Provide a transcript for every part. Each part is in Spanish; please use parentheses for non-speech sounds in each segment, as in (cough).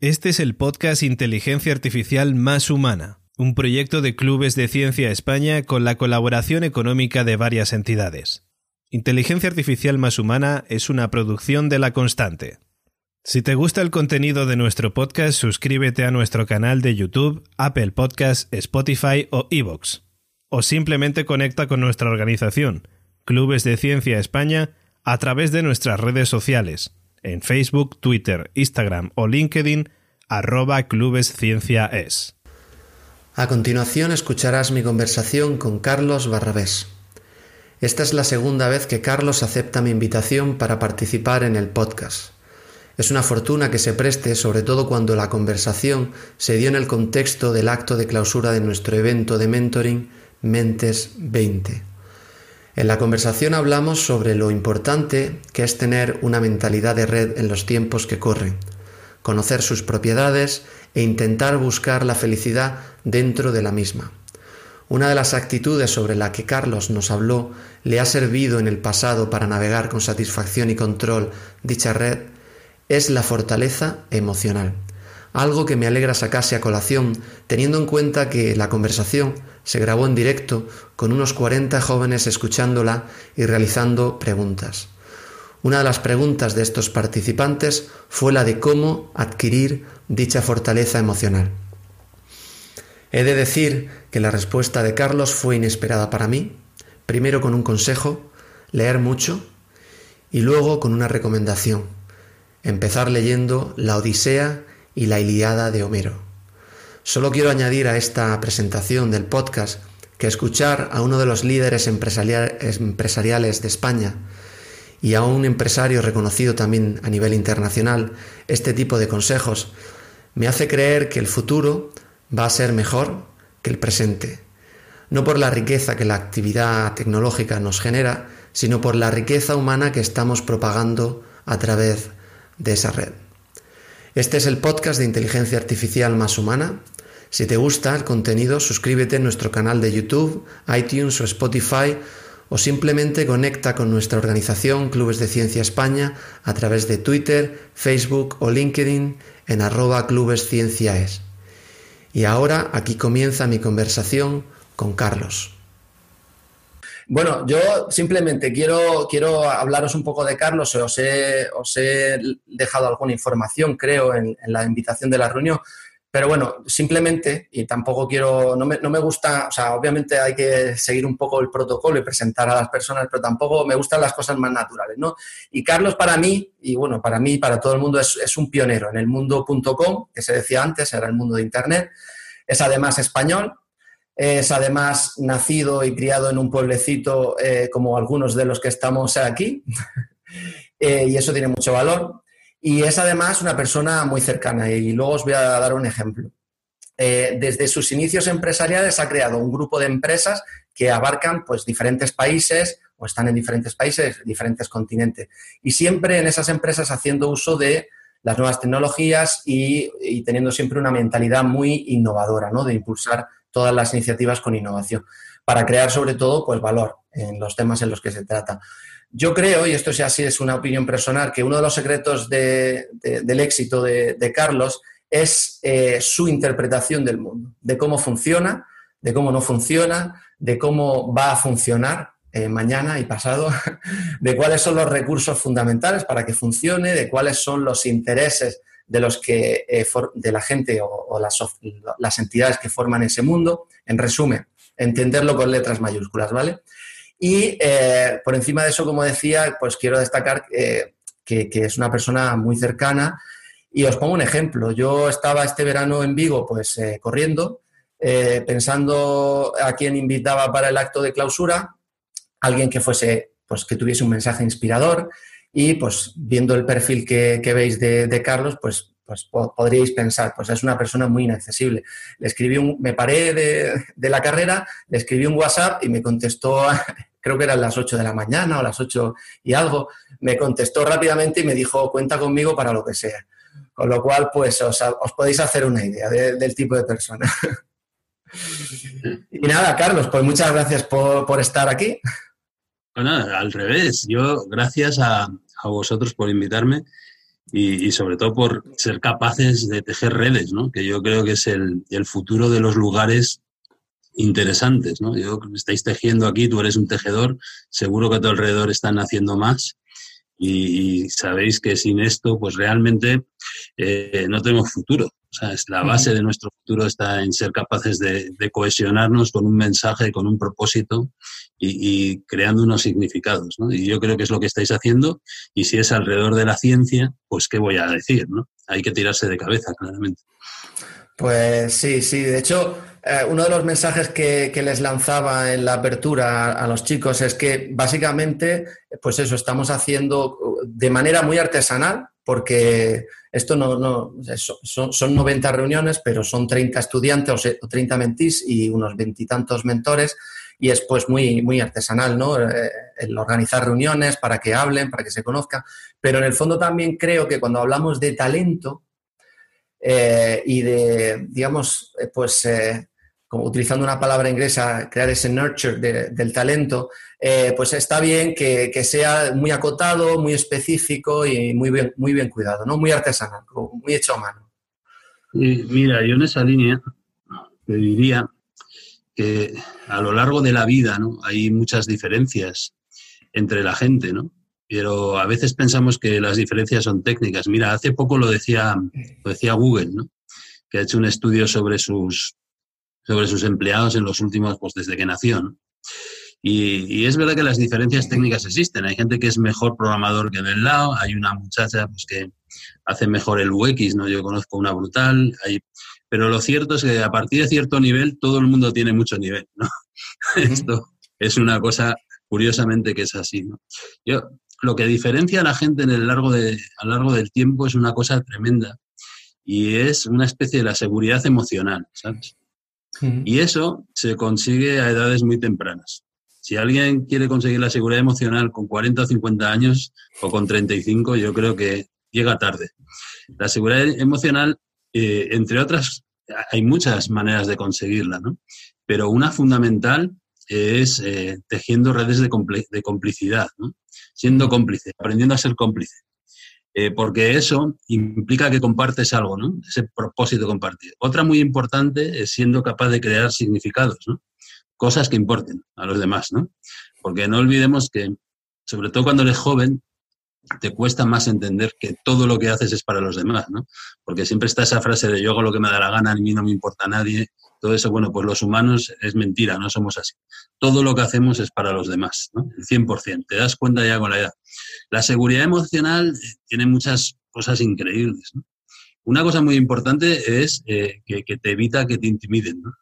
Este es el podcast Inteligencia Artificial Más Humana, un proyecto de Clubes de Ciencia España con la colaboración económica de varias entidades. Inteligencia Artificial Más Humana es una producción de La Constante. Si te gusta el contenido de nuestro podcast, suscríbete a nuestro canal de YouTube, Apple Podcasts, Spotify o Evox. O simplemente conecta con nuestra organización, Clubes de Ciencia España, a través de nuestras redes sociales en Facebook, Twitter, Instagram o LinkedIn, arroba. A continuación escucharás mi conversación con Carlos Barrabés. Esta es la segunda vez que Carlos acepta mi invitación para participar en el podcast. Es una fortuna que se preste, sobre todo cuando la conversación se dio en el contexto del acto de clausura de nuestro evento de mentoring Mentes 20. En la conversación hablamos sobre lo importante que es tener una mentalidad de red en los tiempos que corren, conocer sus propiedades e intentar buscar la felicidad dentro de la misma. Una de las actitudes sobre la que Carlos nos habló le ha servido en el pasado para navegar con satisfacción y control dicha red es la fortaleza emocional algo que me alegra sacarse a colación, teniendo en cuenta que la conversación se grabó en directo con unos 40 jóvenes escuchándola y realizando preguntas. Una de las preguntas de estos participantes fue la de cómo adquirir dicha fortaleza emocional. He de decir que la respuesta de Carlos fue inesperada para mí, primero con un consejo, leer mucho, y luego con una recomendación, empezar leyendo La Odisea y la Iliada de Homero. Solo quiero añadir a esta presentación del podcast que escuchar a uno de los líderes empresariales de España y a un empresario reconocido también a nivel internacional este tipo de consejos me hace creer que el futuro va a ser mejor que el presente, no por la riqueza que la actividad tecnológica nos genera, sino por la riqueza humana que estamos propagando a través de esa red. Este es el podcast de inteligencia artificial más humana. Si te gusta el contenido, suscríbete en nuestro canal de YouTube, iTunes o Spotify o simplemente conecta con nuestra organización Clubes de Ciencia España a través de Twitter, Facebook o LinkedIn en arroba clubescienciaes. Y ahora aquí comienza mi conversación con Carlos. Bueno, yo simplemente quiero, quiero hablaros un poco de Carlos. Os he, os he dejado alguna información, creo, en, la invitación de la reunión. Pero bueno, simplemente, y tampoco quiero, no me, no me, gusta, o sea, obviamente hay que seguir un poco el protocolo y presentar a las personas, pero tampoco me gustan las cosas más naturales, ¿no? Y Carlos para mí, y bueno, para mí, para todo el mundo, es, es un pionero en el mundo.com, que se decía antes, era el mundo de Internet. Es además español, es además nacido y criado en un pueblecito eh, como algunos de los que estamos aquí, (laughs) eh, y eso tiene mucho valor. Y es además una persona muy cercana, y luego os voy a dar un ejemplo. Eh, desde sus inicios empresariales ha creado un grupo de empresas que abarcan pues, diferentes países o están en diferentes países, diferentes continentes. Y siempre en esas empresas haciendo uso de las nuevas tecnologías y, y teniendo siempre una mentalidad muy innovadora, ¿no? de impulsar todas las iniciativas con innovación, para crear sobre todo pues, valor en los temas en los que se trata. Yo creo, y esto sí es una opinión personal, que uno de los secretos del éxito de, Carlos es eh, su interpretación del mundo, de cómo funciona, de cómo no funciona, de cómo va a funcionar eh, mañana y pasado, (laughs) de cuáles son los recursos fundamentales para que funcione, de cuáles son los intereses de los que eh, de la gente o, las, entidades que forman ese mundo. En resumen, entenderlo con letras mayúsculas, ¿vale? Y eh, por encima de eso, como decía, pues quiero destacar eh, que, es una persona muy cercana. Y os pongo un ejemplo. Yo estaba este verano en Vigo, pues corriendo, pensando a quién invitaba para el acto de clausura, alguien que fuese, pues que tuviese un mensaje inspirador, y pues viendo el perfil que, veis de, Carlos, pues, pues podríais pensar, pues es una persona muy inaccesible. Le escribí un, me paré de, la carrera, le escribí un WhatsApp y me contestó, creo que eran las 8 de la mañana o las 8 y algo, me contestó rápidamente y me dijo, cuenta conmigo para lo que sea. Con lo cual, pues os, podéis hacer una idea del tipo de persona. (laughs) y nada, Carlos, pues muchas gracias por, por estar aquí. Bueno, al revés. Yo, gracias a, vosotros por invitarme. y, sobre todo por ser capaces de tejer redes, ¿no? que yo creo que es el, el futuro de los lugares interesantes. ¿no? Yo, estáis tejiendo aquí, tú eres un tejedor, seguro que a tu alrededor están haciendo más y, sabéis que sin esto, pues realmente eh, no tenemos futuro. O sea, es la base de nuestro futuro está en ser capaces de, cohesionarnos con un mensaje, con un propósito y, creando unos significados. ¿no? Y yo creo que es lo que estáis haciendo. Y si es alrededor de la ciencia, pues qué voy a decir, ¿no? Hay que tirarse de cabeza, claramente. Pues sí, sí. De hecho, eh, uno de los mensajes que, les lanzaba en la apertura a, los chicos es que básicamente, pues eso, estamos haciendo de manera muy artesanal, porque esto no, son, son, 90 reuniones, pero son 30 estudiantes o 30 mentís y unos veintitantos mentores, y es pues muy, muy artesanal, ¿no? Eh, el organizar reuniones para que hablen, para que se conozcan, pero en el fondo también creo que cuando hablamos de talento, eh, y de, digamos, pues como utilizando una palabra inglesa, crear ese nurture del talento, eh, pues está bien que, sea muy acotado, muy específico y muy bien, muy bien cuidado, ¿no? Muy artesanal, muy hecho a mano. mira, yo en esa línea te diría que a lo largo de la vida ¿no? hay muchas diferencias entre la gente, ¿no? Pero a veces pensamos que las diferencias son técnicas. Mira, hace poco lo decía, lo decía Google, ¿no? que ha hecho un estudio sobre sus sobre sus empleados en los últimos, pues desde que nació. Y, es verdad que las diferencias técnicas existen. Hay gente que es mejor programador que del lado, hay una muchacha pues, que hace mejor el UX, ¿no? Yo conozco una brutal, hay... pero lo cierto es que a partir de cierto nivel todo el mundo tiene mucho nivel, ¿no? (laughs) Esto es una cosa curiosamente que es así, ¿no? Yo, lo que diferencia a la gente en el largo de, a lo largo del tiempo es una cosa tremenda y es una especie de la seguridad emocional, ¿sabes? Y eso se consigue a edades muy tempranas. Si alguien quiere conseguir la seguridad emocional con 40 o 50 años o con 35, yo creo que llega tarde. La seguridad emocional, eh, entre otras, hay muchas maneras de conseguirla, ¿no? Pero una fundamental es eh, tejiendo redes de, de complicidad, ¿no? Siendo cómplice, aprendiendo a ser cómplice. Eh, porque eso implica que compartes algo, ¿no? Ese propósito compartido. Otra muy importante es siendo capaz de crear significados, ¿no? Cosas que importen a los demás, ¿no? Porque no olvidemos que, sobre todo cuando eres joven, te cuesta más entender que todo lo que haces es para los demás, ¿no? Porque siempre está esa frase de yo hago lo que me da la gana, a mí no me importa a nadie, todo eso, bueno, pues los humanos es mentira, no somos así. Todo lo que hacemos es para los demás, ¿no? El 100%, te das cuenta ya con la edad. La seguridad emocional eh, tiene muchas cosas increíbles, ¿no? Una cosa muy importante es eh, que, te evita que te intimiden, ¿no?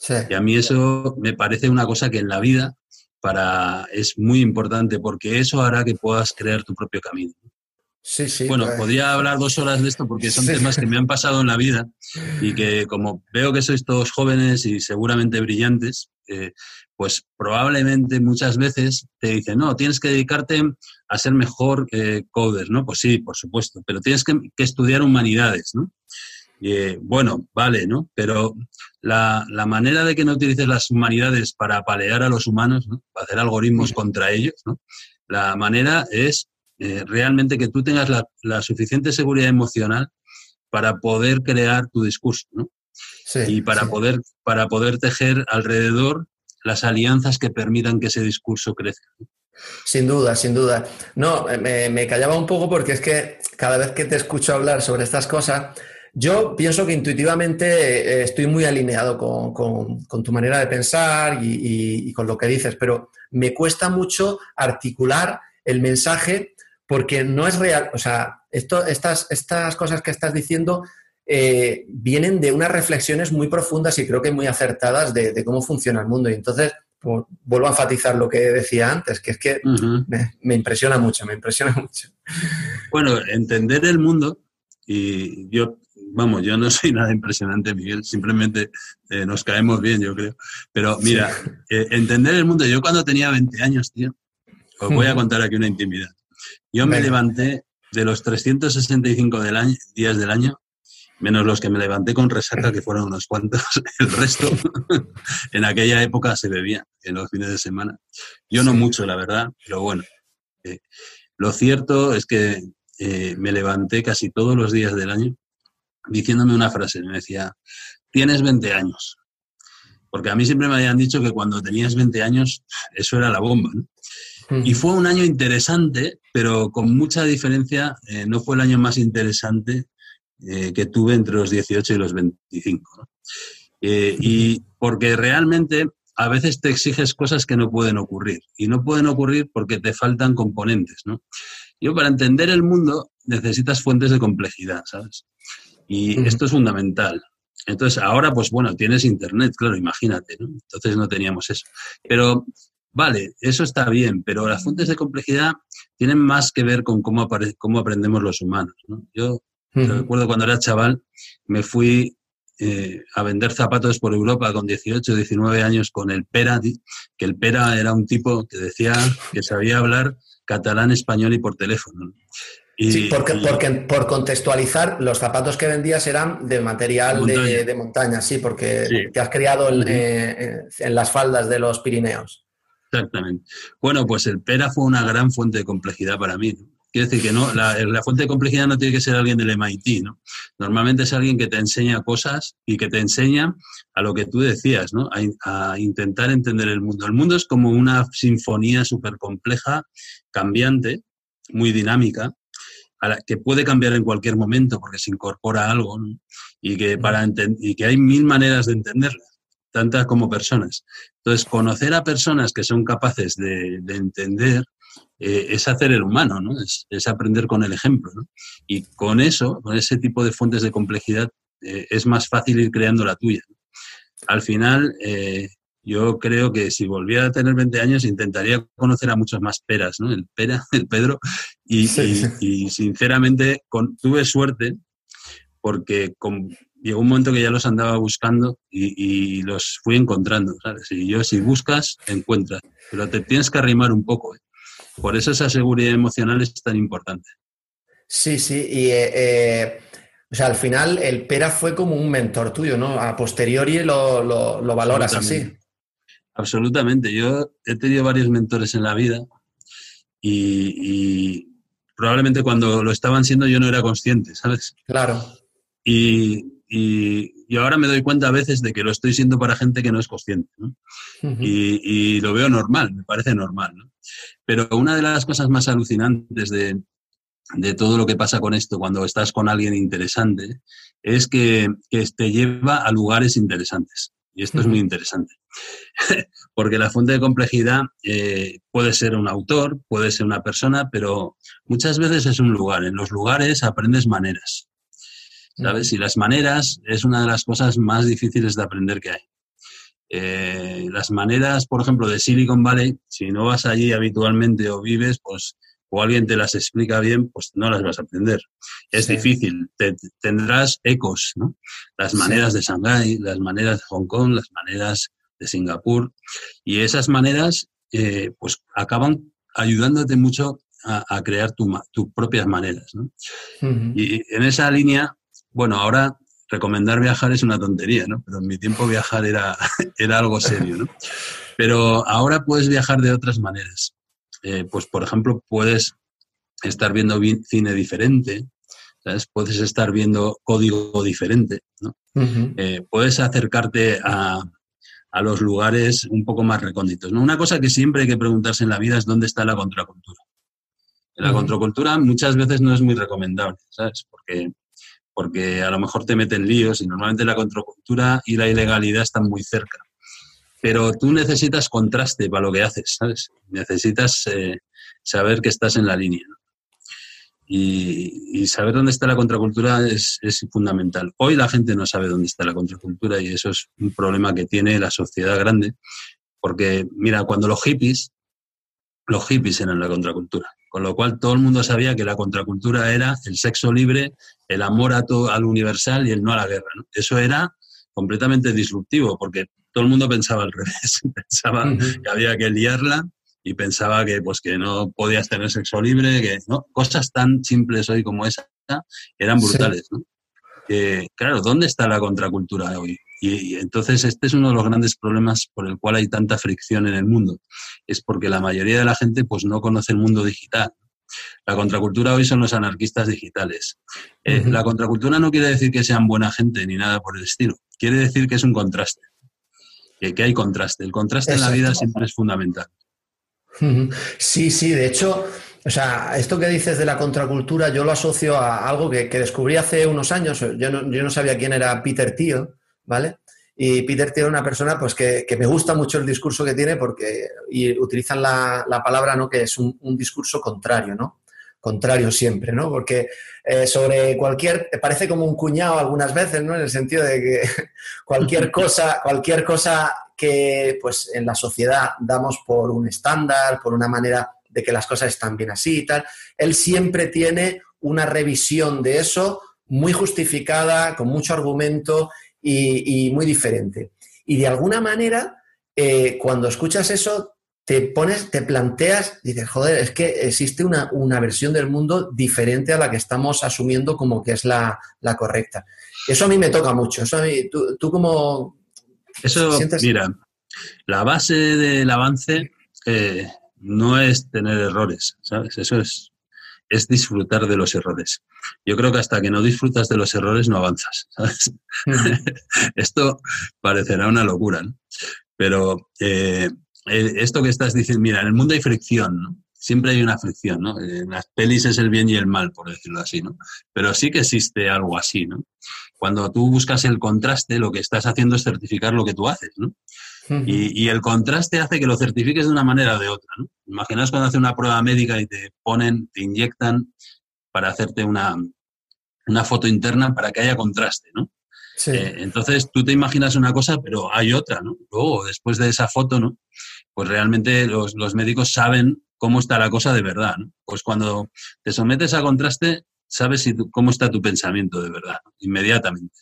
Sí. Y a mí eso me parece una cosa que en la vida para, es muy importante porque eso hará que puedas crear tu propio camino. Sí, sí. Bueno, pues. podría hablar dos horas de esto porque son temas que me han pasado en la vida y que (laughs) como veo que sois todos jóvenes y seguramente brillantes, eh, pues probablemente muchas veces te dicen, no, tienes que dedicarte a ser mejor eh, coder, ¿no? Pues sí, por supuesto, pero tienes que, estudiar humanidades, ¿no? Eh, bueno, vale, ¿no? Pero la, manera de que no utilices las humanidades para apalear a los humanos, ¿no? para hacer algoritmos contra ellos, ¿no? La manera es eh, realmente que tú tengas la, suficiente seguridad emocional para poder crear tu discurso, ¿no? y para, poder, para poder tejer alrededor las alianzas que permitan que ese discurso crezca. Sin duda, sin duda. No, me, callaba un poco porque es que cada vez que te escucho hablar sobre estas cosas, yo pienso que intuitivamente eh, estoy muy alineado con, tu manera de pensar y, con lo que dices, pero me cuesta mucho articular el mensaje porque no es real, o sea, esto, estas, estas cosas que estás diciendo eh, vienen de unas reflexiones muy profundas y creo que muy acertadas de, cómo funciona el mundo. Y entonces, pues, vuelvo a enfatizar lo que decía antes, que es que me, impresiona mucho, me impresiona (laughs) mucho. Bueno, entender el mundo, y yo, vamos, yo no soy nada impresionante, Miguel, simplemente eh, nos caemos bien, yo creo. Pero mira, eh, entender el mundo, yo cuando tenía 20 años, tío, os voy a contar aquí una intimidad. Yo me levanté de los 365 del año, días del año, menos los que me levanté con resaca, que fueron unos cuantos, (laughs) el resto (laughs) en aquella época se bebía en los fines de semana. Yo no mucho, la verdad, pero bueno. Eh, lo cierto es que eh, me levanté casi todos los días del año diciéndome una frase. Me decía, tienes 20 años. Porque a mí siempre me habían dicho que cuando tenías 20 años, eso era la bomba. Y fue un año interesante, pero con mucha diferencia, eh, no fue el año más interesante eh, que tuve entre los 18 y los 25. Eh, y porque realmente a veces te exiges cosas que no pueden ocurrir. Y no pueden ocurrir porque te faltan componentes. ¿no? Yo para entender el mundo necesitas fuentes de complejidad, ¿sabes? Y esto es fundamental. Entonces, ahora, pues bueno, tienes internet, claro, imagínate, ¿no? Entonces no teníamos eso. Pero, vale, eso está bien, pero las fuentes de complejidad tienen más que ver con cómo, cómo aprendemos los humanos, ¿no? Yo recuerdo cuando era chaval, me fui eh, a vender zapatos por Europa con 18, 19 años con el Pera, que el Pera era un tipo que decía que sabía hablar catalán, español y por teléfono sí, porque, porque, por contextualizar, los zapatos que vendías eran de material de montaña, sí, porque te has criado eh, en, las faldas de los Pirineos. Exactamente. Bueno, pues el PERA fue una gran fuente de complejidad para mí. Quiero decir que no, la, fuente de complejidad no tiene que ser alguien del MIT, ¿no? Normalmente es alguien que te enseña cosas y que te enseña a lo que tú decías, ¿no? A, a intentar entender el mundo. El mundo es como una sinfonía súper compleja, cambiante, muy dinámica, que puede cambiar en cualquier momento porque se incorpora algo y, que para y que hay mil maneras de entenderla, tantas como personas. Entonces, conocer a personas que son capaces de, entender eh, es hacer el humano, ¿no? es, aprender con el ejemplo. ¿no? Y con eso, con ese tipo de fuentes de complejidad, eh, es más fácil ir creando la tuya. Al final, eh, yo creo que si volviera a tener 20 años intentaría conocer a muchos más peras, ¿no? El pera, (laughs) el Pedro, y, sinceramente tuve suerte porque llegó un momento que ya los andaba buscando y, los fui encontrando, ¿sabes? Y yo si buscas, encuentras, pero te tienes que arrimar un poco. ¿eh? Por eso esa seguridad emocional es tan importante. Sí, sí, y eh, eh, o sea, al final el Pera fue como un mentor tuyo, ¿no? A posteriori lo, lo valoras así. Absolutamente. Yo he tenido varios mentores en la vida y, probablemente cuando lo estaban siendo yo no era consciente, ¿sabes? Claro. Y, ahora me doy cuenta a veces de que lo estoy siendo para gente que no es consciente. y, lo veo normal, me parece normal. Pero una de las cosas más alucinantes de, de, todo lo que pasa con esto cuando estás con alguien interesante es que, que te lleva a lugares interesantes. Y esto es muy interesante. (laughs) Porque la fuente de complejidad eh, puede ser un autor, puede ser una persona, pero muchas veces es un lugar. En los lugares aprendes maneras. ¿Sabes? Y las maneras es una de las cosas más difíciles de aprender que hay. Eh, las maneras, por ejemplo, de Silicon Valley, si no vas allí habitualmente o vives, pues o alguien te las explica bien, pues no las vas a aprender. Es difícil, tendrás ecos, ¿no? Las maneras de Shanghái, las maneras de Hong Kong, las maneras de Singapur, y esas maneras, eh, pues acaban ayudándote mucho a, crear tus propias maneras, ¿no? Y en esa línea, bueno, ahora recomendar viajar es una tontería, ¿no? Pero en mi tiempo viajar era, (laughs) era algo serio, ¿no? Pero ahora puedes viajar de otras maneras. Eh, pues por ejemplo, puedes estar viendo cine diferente, puedes estar viendo código diferente, eh, puedes acercarte a, los lugares un poco más recónditos. ¿no? Una cosa que siempre hay que preguntarse en la vida es dónde está la contracultura. La contracultura muchas veces no es muy recomendable, ¿sabes? Porque, porque a lo mejor te meten líos y normalmente la contracultura y la ilegalidad están muy cerca pero tú necesitas contraste para lo que haces, ¿sabes? Necesitas eh, saber que estás en la línea. Y, saber dónde está la contracultura es, fundamental. Hoy la gente no sabe dónde está la contracultura y eso es un problema que tiene la sociedad grande, porque mira, cuando los hippies, los hippies eran la contracultura, con lo cual todo el mundo sabía que la contracultura era el sexo libre, el amor a todo, al universal y el no a la guerra. Eso era completamente disruptivo, porque todo el mundo pensaba al revés, (laughs) pensaba que había que liarla y pensaba que, pues, que no podías tener sexo libre, que ¿no? cosas tan simples hoy como esa eran brutales. claro, ¿dónde está la contracultura hoy? Y, entonces este es uno de los grandes problemas por el cual hay tanta fricción en el mundo. Es porque la mayoría de la gente pues no conoce el mundo digital. La contracultura hoy son los anarquistas digitales. Eh, la contracultura no quiere decir que sean buena gente ni nada por el estilo. Quiere decir que es un contraste. Que, que hay contraste. El contraste en la vida siempre es fundamental. Sí, sí, de hecho, o sea, esto que dices de la contracultura, yo lo asocio a algo que, descubrí hace unos años. Yo no, yo no, sabía quién era Peter Thiel, ¿vale? Y Peter Thiel es una persona pues, que, me gusta mucho el discurso que tiene porque y utilizan la, palabra ¿no? que es un, discurso contrario, ¿no? Contrario siempre, ¿no? Porque eh, sobre cualquier, parece como un cuñado algunas veces, ¿no? En el sentido de que (laughs) cualquier cosa, cualquier cosa que pues en la sociedad damos por un estándar, por una manera de que las cosas están bien así y tal, él siempre tiene una revisión de eso muy justificada, con mucho argumento y, muy diferente. Y de alguna manera, eh, cuando escuchas eso, te pones, te planteas, dices, joder, es que existe una, versión del mundo diferente a la que estamos asumiendo como que es la, correcta. Eso a mí me toca mucho. Eso tú, tú como eso, mira, la base del avance eh, no es tener errores, ¿sabes? Eso es, es disfrutar de los errores. Yo creo que hasta que no disfrutas de los errores no avanzas, (laughs) ¿sabes? Esto parecerá una locura, ¿no? Pero eh, eh, esto que estás diciendo, mira, en el mundo hay fricción, ¿no? Siempre hay una fricción, ¿no? En las pelis es el bien y el mal, por decirlo así, ¿no? Pero sí que existe algo así, ¿no? Cuando tú buscas el contraste, lo que estás haciendo es certificar lo que tú haces, ¿no? y, el contraste hace que lo certifiques de una manera o de otra, ¿no? Imaginaos cuando haces una prueba médica y te ponen, te inyectan para hacerte una, una foto interna para que haya contraste, ¿no? Sí. Eh, entonces tú te imaginas una cosa, pero hay otra, ¿no? Luego, después de esa foto, ¿no? Pues realmente los, los médicos saben cómo está la cosa de verdad, ¿no? Pues cuando te sometes a contraste, sabes cómo está tu pensamiento de verdad, inmediatamente.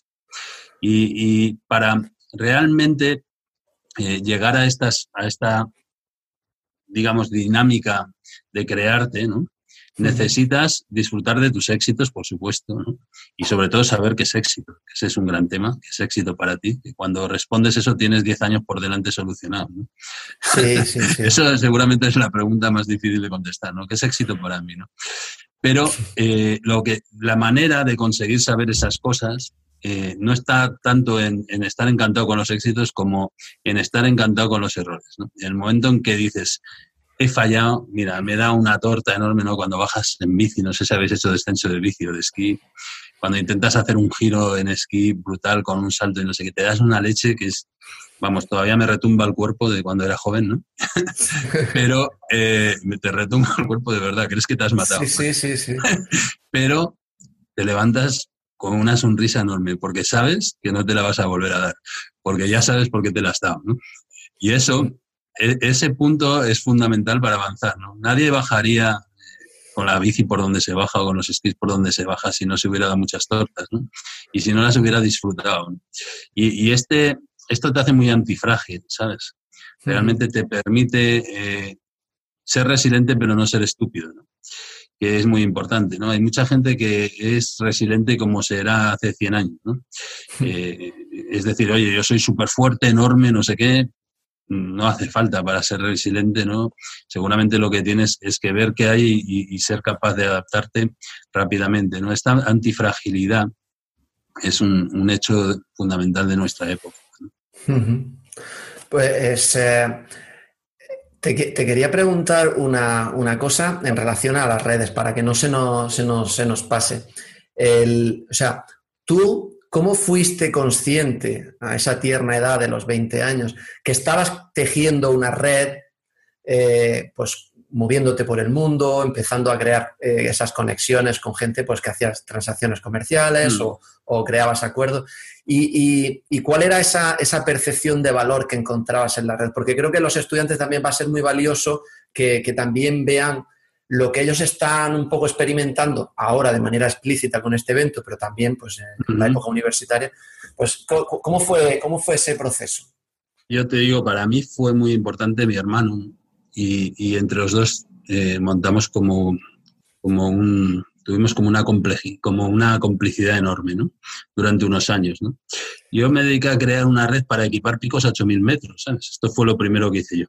Y, para realmente eh, llegar a, estas, a esta, digamos, dinámica de crearte, ¿no? Necesitas disfrutar de tus éxitos, por supuesto, ¿no? y sobre todo saber qué es éxito. Ese es un gran tema, qué es éxito para ti. Y cuando respondes eso tienes 10 años por delante solucionado. ¿no? Sí, sí, sí. (laughs) eso seguramente es la pregunta más difícil de contestar, ¿no? ¿Qué es éxito para mí? ¿no? Pero eh, lo que, la manera de conseguir saber esas cosas eh, no está tanto en, estar encantado con los éxitos como en estar encantado con los errores. el momento en que dices, he fallado, mira, me da una torta enorme ¿no? cuando bajas en bici, no sé si habéis hecho descenso de bici o de esquí, cuando intentas hacer un giro en esquí brutal con un salto y no sé qué, te das una leche que es vamos, todavía me retumba el cuerpo de cuando era joven, ¿no? (laughs) Pero eh, te retumba el cuerpo de verdad, crees que te has matado. Sí, sí, sí, sí. (laughs) Pero te levantas con una sonrisa enorme, porque sabes que no te la vas a volver a dar, porque ya sabes por qué te la has dado, ¿no? Y eso, e, ese punto es fundamental para avanzar, ¿no? Nadie bajaría eh, con la bici por donde se baja o con los esquís por donde se baja si no se hubiera dado muchas tortas, ¿no? Y si no las hubiera disfrutado. Y, y este, esto te hace muy antifrágil, ¿sabes? Realmente te permite eh, ser resiliente pero no ser estúpido, ¿no? que es muy importante, ¿no? Hay mucha gente que es resiliente como será hace 100 años, ¿no? Eh, es decir, oye, yo soy súper fuerte, enorme, no sé qué, no hace falta para ser resiliente, ¿no? Seguramente lo que tienes es que ver qué hay y, ser capaz de adaptarte rápidamente, ¿no? Esta antifragilidad es un hecho fundamental de nuestra época. Pues eh, te, quería preguntar una, cosa en relación a las redes, para que no se nos, se nos, se nos pase. o sea, tú, ¿cómo fuiste consciente a esa tierna edad de los 20 años que estabas tejiendo una red, eh, pues moviéndote por el mundo, empezando a crear eh, esas conexiones con gente pues, que hacías transacciones comerciales mm. o, creabas acuerdos. Y, cuál era esa, percepción de valor que encontrabas en la red? Porque creo que los estudiantes también va a ser muy valioso que, también vean lo que ellos están un poco experimentando ahora de manera explícita con este evento, pero también pues, en la época universitaria. Pues, ¿cómo fue, ¿cómo fue ese proceso? Yo te digo, para mí fue muy importante mi hermano y, entre los dos eh, montamos como, como un, tuvimos como una, como una complicidad enorme, ¿no? Durante unos años, ¿no? Yo me dediqué a crear una red para equipar picos a 8.000 metros, ¿sabes? Esto fue lo primero que hice yo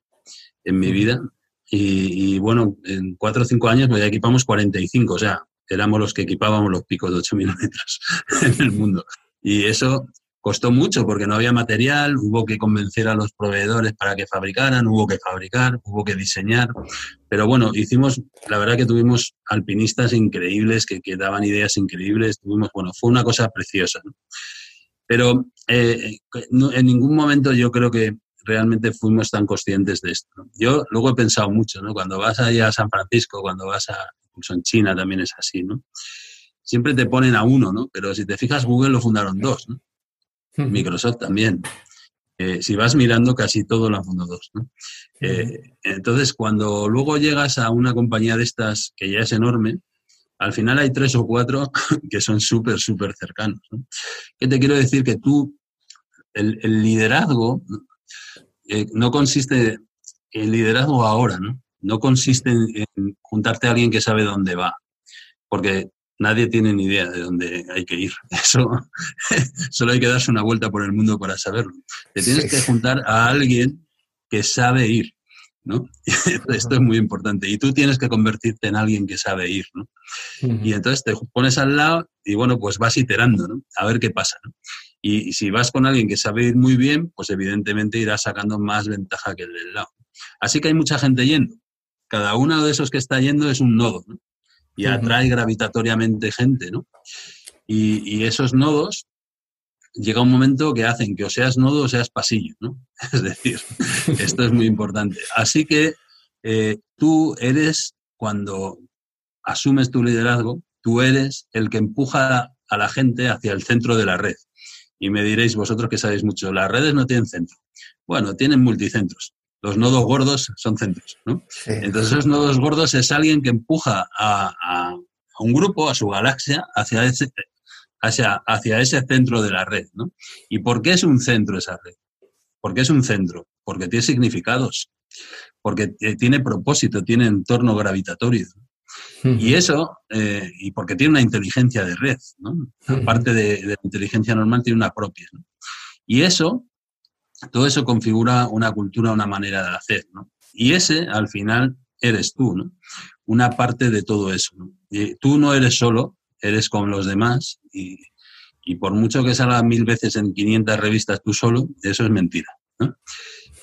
en mi vida. Y, bueno, en cuatro o cinco años pues ya equipamos 45, o sea, éramos los que equipábamos los picos de 8.000 (laughs) metros en el mundo. Y eso costó mucho porque no había material, hubo que convencer a los proveedores para que fabricaran, hubo que fabricar, hubo que diseñar. Pero bueno, hicimos, la verdad que tuvimos alpinistas increíbles que, que daban ideas increíbles, tuvimos, bueno, fue una cosa preciosa. Pero eh, en ningún momento yo creo que realmente fuimos tan conscientes de esto. Yo luego he pensado mucho, ¿no? Cuando vas allá a San Francisco, cuando vas a, incluso en China también es así, ¿no? Siempre te ponen a uno, ¿no? Pero si te fijas, Google lo fundaron dos, ¿no? Microsoft también. Eh, si vas mirando, casi todo lo han fundado dos, ¿no? Eh, entonces, cuando luego llegas a una compañía de estas que ya es enorme, al final hay tres o cuatro (laughs) que son súper, súper cercanos. ¿no? ¿Qué te quiero decir? Que tú, el, el liderazgo eh, no consiste, el liderazgo ahora, ¿no? No consiste en, juntarte a alguien que sabe dónde va, porque nadie tiene ni idea de dónde hay que ir. (laughs) Eso solo hay que darse una vuelta por el mundo para saberlo. Te tienes que juntar a alguien que sabe ir, ¿no? (laughs) Esto es muy importante. Y tú tienes que convertirte en alguien que sabe ir, ¿no? Y entonces te pones al lado y bueno, pues vas iterando, ¿no? A ver qué pasa, ¿no? Y, si vas con alguien que sabe ir muy bien, pues evidentemente irás sacando más ventaja que el del lado. Así que hay mucha gente yendo. Cada uno de esos que está yendo es un nodo, ¿no? Y atrae gravitatoriamente gente, ¿no? Y, esos nodos llega un momento que hacen que o seas nodo o seas pasillo, ¿no? (laughs) Es decir, esto es muy importante. Así que eh, tú eres, cuando asumes tu liderazgo, tú eres el que empuja a la gente hacia el centro de la red. Y me diréis vosotros que sabéis mucho, las redes no tienen centro. Bueno, tienen multicentros. Los nodos gordos son centros, ¿no? Entonces esos nodos gordos es alguien que empuja a, un grupo, a su galaxia, hacia ese, hacia, hacia ese centro de la red, ¿no? ¿Y por qué es un centro esa red? ¿Por qué es un centro? Porque tiene significados, porque tiene propósito, tiene entorno gravitatorio. Y eso, eh, y porque tiene una inteligencia de red, ¿no? Aparte de, la inteligencia normal, tiene una propia. ¿no? Y eso, todo eso configura una cultura, una manera de hacer, ¿no? Y ese, al final, eres tú, ¿no? Una parte de todo eso, ¿no? Y tú no eres solo, eres con los demás y, y por mucho que salga mil veces en 500 revistas tú solo, eso es mentira, ¿no?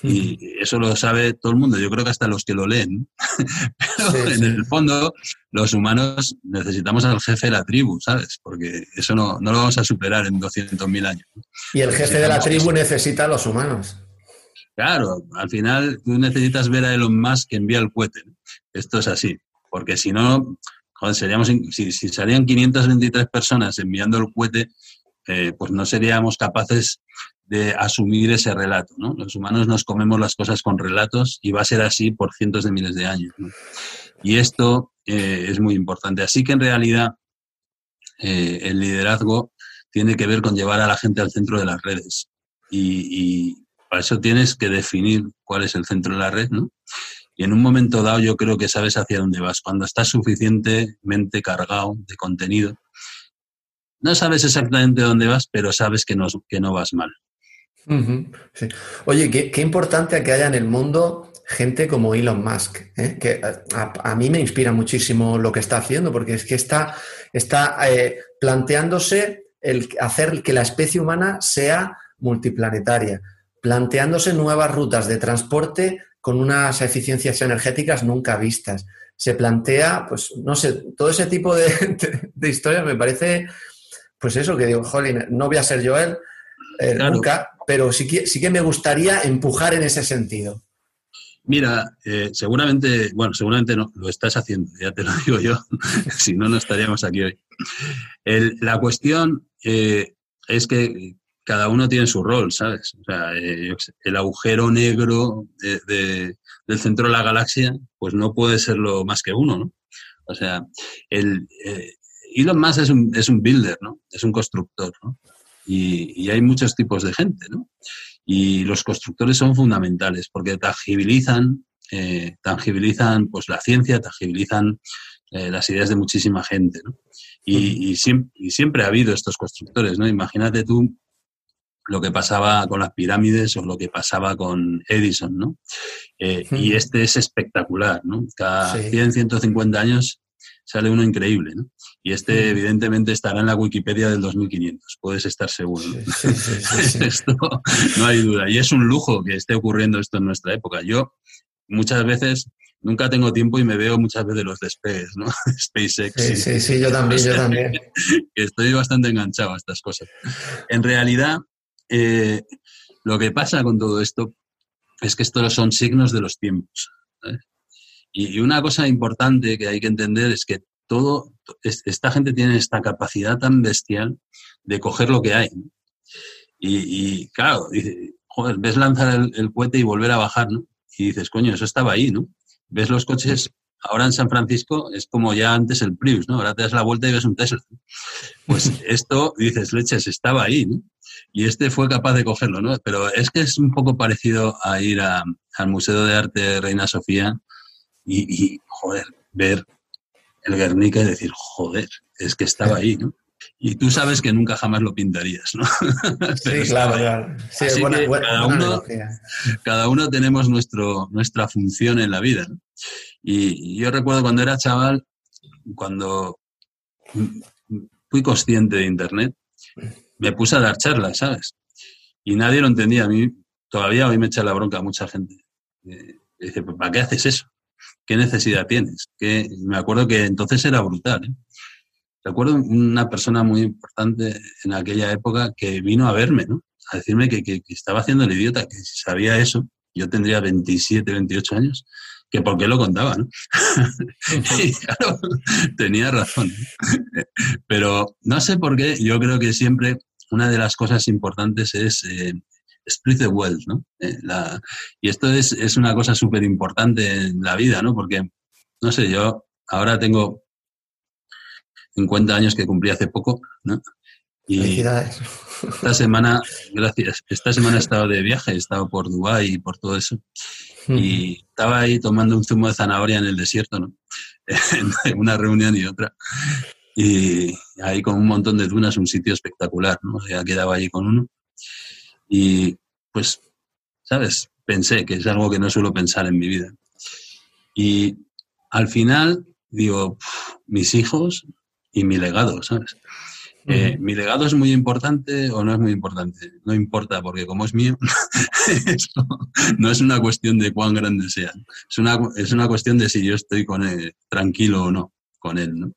Y eso lo sabe todo el mundo, yo creo que hasta los que lo leen. (laughs) Pero en el fondo, los humanos necesitamos al jefe de la tribu, ¿sabes? Porque eso no, no lo vamos a superar en 200.000 años. Y el jefe de la tribu necesita a los humanos. Claro, al final tú necesitas ver a Elon Musk que envía el cohete. Esto es así, porque si no, joder, seríamos, si, si salían 523 personas enviando el cohete, eh, pues no seríamos capaces de asumir ese relato. ¿no? Los humanos nos comemos las cosas con relatos y va a ser así por cientos de miles de años. Y esto eh, es muy importante. Así que en realidad eh, el liderazgo tiene que ver con llevar a la gente al centro de las redes. Y, para eso tienes que definir cuál es el centro de la red, ¿no? Y en un momento dado yo creo que sabes hacia dónde vas. Cuando estás suficientemente cargado de contenido, no sabes exactamente dónde vas, pero sabes que no, que no vas mal. Oye, qué, importante que haya en el mundo gente como Elon Musk, ¿eh? que a, mí me inspira muchísimo lo que está haciendo, porque es que está, está eh, planteándose el hacer que la especie humana sea multiplanetaria, planteándose nuevas rutas de transporte con unas eficiencias energéticas nunca vistas. Se plantea, pues, no sé, todo ese tipo de, (laughs) de, historias me parece, pues eso, que digo, jolín, no voy a ser yo él, eh, nunca, pero sí que, sí que me gustaría empujar en ese sentido. Mira, eh, seguramente, bueno, seguramente no, lo estás haciendo, ya te lo (laughs) digo yo, si no, no estaríamos aquí hoy. la cuestión eh, es que cada uno tiene su rol, ¿sabes? O sea, el agujero negro del centro de la galaxia, pues no puede serlo más que uno, ¿no? O sea, el, Elon Musk es un, es un builder, ¿no? Es un constructor, ¿no? Y, hay muchos tipos de gente, ¿no? Y los constructores son fundamentales porque tangibilizan, eh, tangibilizan pues, la ciencia, tangibilizan eh, las ideas de muchísima gente, ¿no? Y, siempre, ha habido estos constructores, ¿no? Imagínate tú lo que pasaba con las pirámides o lo que pasaba con Edison, ¿no? Eh, y este es espectacular, ¿no? Cada 100, 150 años sale uno increíble, ¿no? Y este evidentemente estará en la Wikipedia del 2500, puedes estar seguro. (laughs) esto no hay duda. Y es un lujo que esté ocurriendo esto en nuestra época. Yo muchas veces nunca tengo tiempo y me veo muchas veces los despegues, ¿no? (laughs) SpaceX. Sí, sí, sí, yo también, yo también. (laughs) Estoy bastante enganchado a estas cosas. En realidad, eh, lo que pasa con todo esto es que estos son signos de los tiempos. Y, una cosa importante que hay que entender es que todo, esta gente tiene esta capacidad tan bestial de coger lo que hay. Y, claro, joder, ves lanzar el, el, cohete y volver a bajar, ¿no? Y dices, coño, eso estaba ahí, ¿no? Ves los coches ahora en San Francisco es como ya antes el Prius, ¿no? Ahora te das la vuelta y ves un Tesla. Pues (laughs) esto, dices, leches, estaba ahí, ¿no? Y este fue capaz de cogerlo, ¿no? Pero es que es un poco parecido a ir al Museo de Arte Reina Sofía y, joder, ver el Guernica y decir, joder, es que estaba ahí, ¿no? Y tú sabes que nunca jamás lo pintarías, ¿no? (laughs) sí, claro, claro. Sí, cada, uno, cada, uno, tenemos nuestro, nuestra función en la vida. ¿no? Y, yo recuerdo cuando era chaval, cuando fui consciente de Internet, me puse a dar charlas, ¿sabes? Y nadie lo entendía. A mí todavía hoy me echa la bronca a mucha gente. Eh, dice, ¿para qué haces eso? ¿Qué necesidad tienes? Que me acuerdo que entonces era brutal. ¿eh? Recuerdo una persona muy importante en aquella época que vino a verme, ¿no? A decirme que, que estaba haciendo el idiota, que si sabía eso, yo tendría 27, 28 años, que por qué lo contaba, ¿no? (laughs) y claro, tenía razón. Pero no sé por qué, yo creo que siempre una de las cosas importantes es eh, split the wealth, ¿no? Eh, y esto es, es una cosa súper importante en la vida, ¿no? Porque, no sé, yo ahora tengo 50 años que cumplí hace poco, ¿no? Y Felicidades. Esta semana, gracias, esta semana he estado de viaje, he estado por Dubái y por todo eso. Y estaba ahí tomando un zumo de zanahoria en el desierto, ¿no? (laughs) en una reunión y otra. Y ahí con un montón de dunas, un sitio espectacular, ¿no? Ya quedaba ahí con uno. Y pues, ¿sabes? Pensé que es algo que no suelo pensar en mi vida. Y al final digo, mis hijos y mi legado, ¿sabes? Eh, ¿Mi legado es muy importante o no es muy importante? No importa, porque como es mío, (laughs) no es una cuestión de cuán grande sea. Es una, es una cuestión de si yo estoy con él, tranquilo o no con él. ¿no?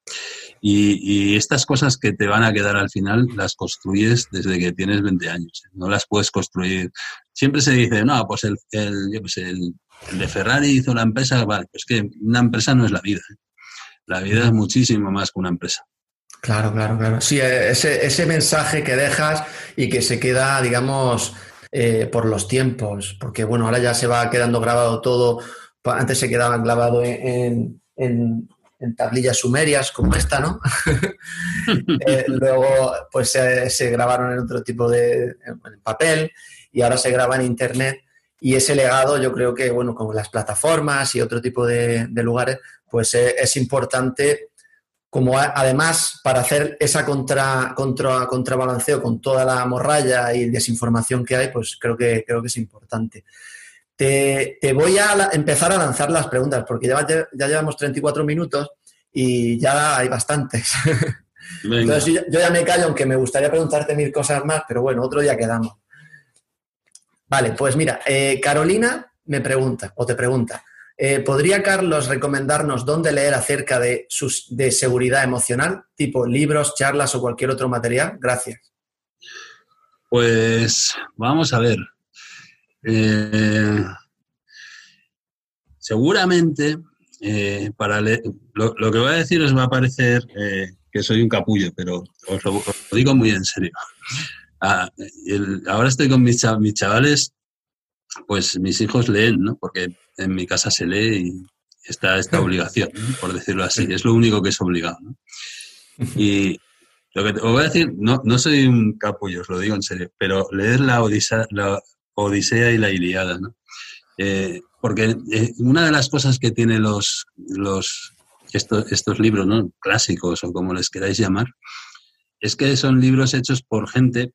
Y, estas cosas que te van a quedar al final las construyes desde que tienes 20 años. ¿eh? No las puedes construir. Siempre se dice, no, pues el, el, de Ferrari hizo la empresa. Vale, pues que una empresa no es la vida. ¿eh? La vida es muchísimo más que una empresa. Claro, claro, claro. Sí, ese, ese mensaje que dejas y que se queda, digamos, eh, por los tiempos, porque bueno, ahora ya se va quedando grabado todo, antes se quedaba grabado en, tablillas sumerias como esta, ¿no? (laughs) Eh, luego, pues se grabaron en otro tipo de en papel y ahora se graba en internet y ese legado yo creo que, bueno, con las plataformas y otro tipo de, de lugares, pues eh, es importante como además para hacer esa contra, contra, contrabalanceo con toda la morralla y desinformación que hay, pues creo que, creo que es importante. Te, voy a empezar a lanzar las preguntas, porque ya, ya llevamos 34 minutos y ya hay bastantes. (laughs) Entonces yo, ya me callo, aunque me gustaría preguntarte mil cosas más, pero bueno, otro día quedamos. Vale, pues mira, eh, Carolina me pregunta, o te pregunta, eh, ¿Podría Carlos recomendarnos dónde leer acerca de, sus, de seguridad emocional, tipo libros, charlas o cualquier otro material? Gracias. Pues vamos a ver. Eh, seguramente, eh, para lo, que voy a decir os va a parecer que soy un capullo, pero os lo, digo muy en serio. Ah, ahora estoy con mis, chavales, pues mis hijos leen, ¿no? Porque en mi casa se lee y está esta (laughs) obligación, por decirlo así. Es lo único que es obligado. (laughs) Y lo que te voy a decir, no, no soy un capullo, os lo digo en serio, pero leer la Odisea, la Odisea y la Iliada, ¿no? Eh, porque eh, una de las cosas que tienen los, los estos, estos libros ¿no? clásicos o como les queráis llamar, es que son libros hechos por gente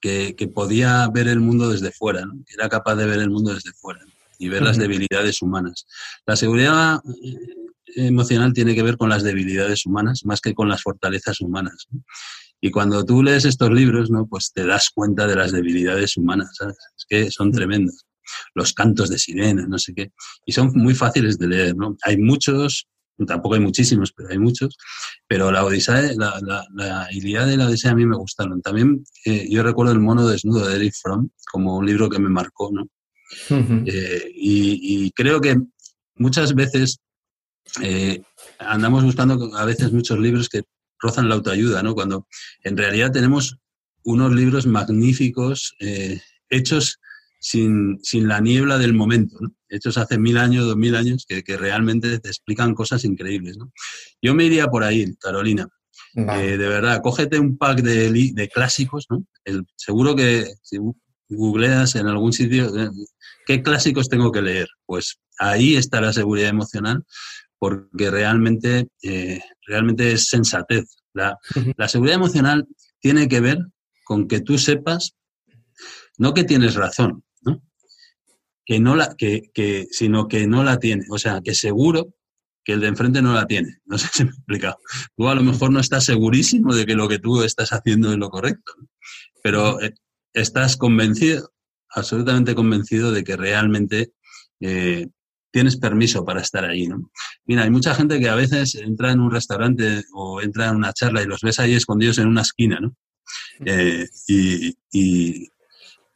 que, podía ver el mundo desde fuera, que era capaz de ver el mundo desde fuera y ver las debilidades humanas. La seguridad eh, emocional tiene que ver con las debilidades humanas más que con las fortalezas humanas. Y cuando tú lees estos libros, ¿no? pues te das cuenta de las debilidades humanas, Es que son tremendas. Los cantos de sirena, no sé qué. Y son muy fáciles de leer, ¿no? Hay muchos, tampoco hay muchísimos, pero hay muchos. Pero la Odisea, la, la, la Ilíada y la Odisea a mí me gustaron. También eh, yo recuerdo El mono desnudo de Eric Fromm como un libro que me marcó, ¿no? Eh, y, creo que muchas veces eh, andamos buscando a veces muchos libros que rozan la autoayuda, ¿no? Cuando en realidad tenemos unos libros magníficos hechos sin, sin, la niebla del momento, ¿no? hechos hace mil años, dos mil años, que, que, realmente te explican cosas increíbles. ¿no? Yo me iría por ahí, Carolina. de verdad, cógete un pack de, de clásicos, ¿no? El, seguro que si googleas en algún sitio, eh, ¿qué clásicos tengo que leer? Pues ahí está la seguridad emocional, porque realmente, eh, realmente es sensatez. La, la seguridad emocional tiene que ver con que tú sepas, no que tienes razón, que no la, que, que, sino que no la tiene. O sea, que seguro que el de enfrente no la tiene. No sé si me he explicado. Tú a lo mejor no estás segurísimo de que lo que tú estás haciendo es lo correcto, pero eh, estás convencido, absolutamente convencido de que realmente eh, tienes permiso para estar ahí. ¿no? Mira, hay mucha gente que a veces entra en un restaurante o entra en una charla y los ves ahí escondidos en una esquina, ¿no? Eh, y, y,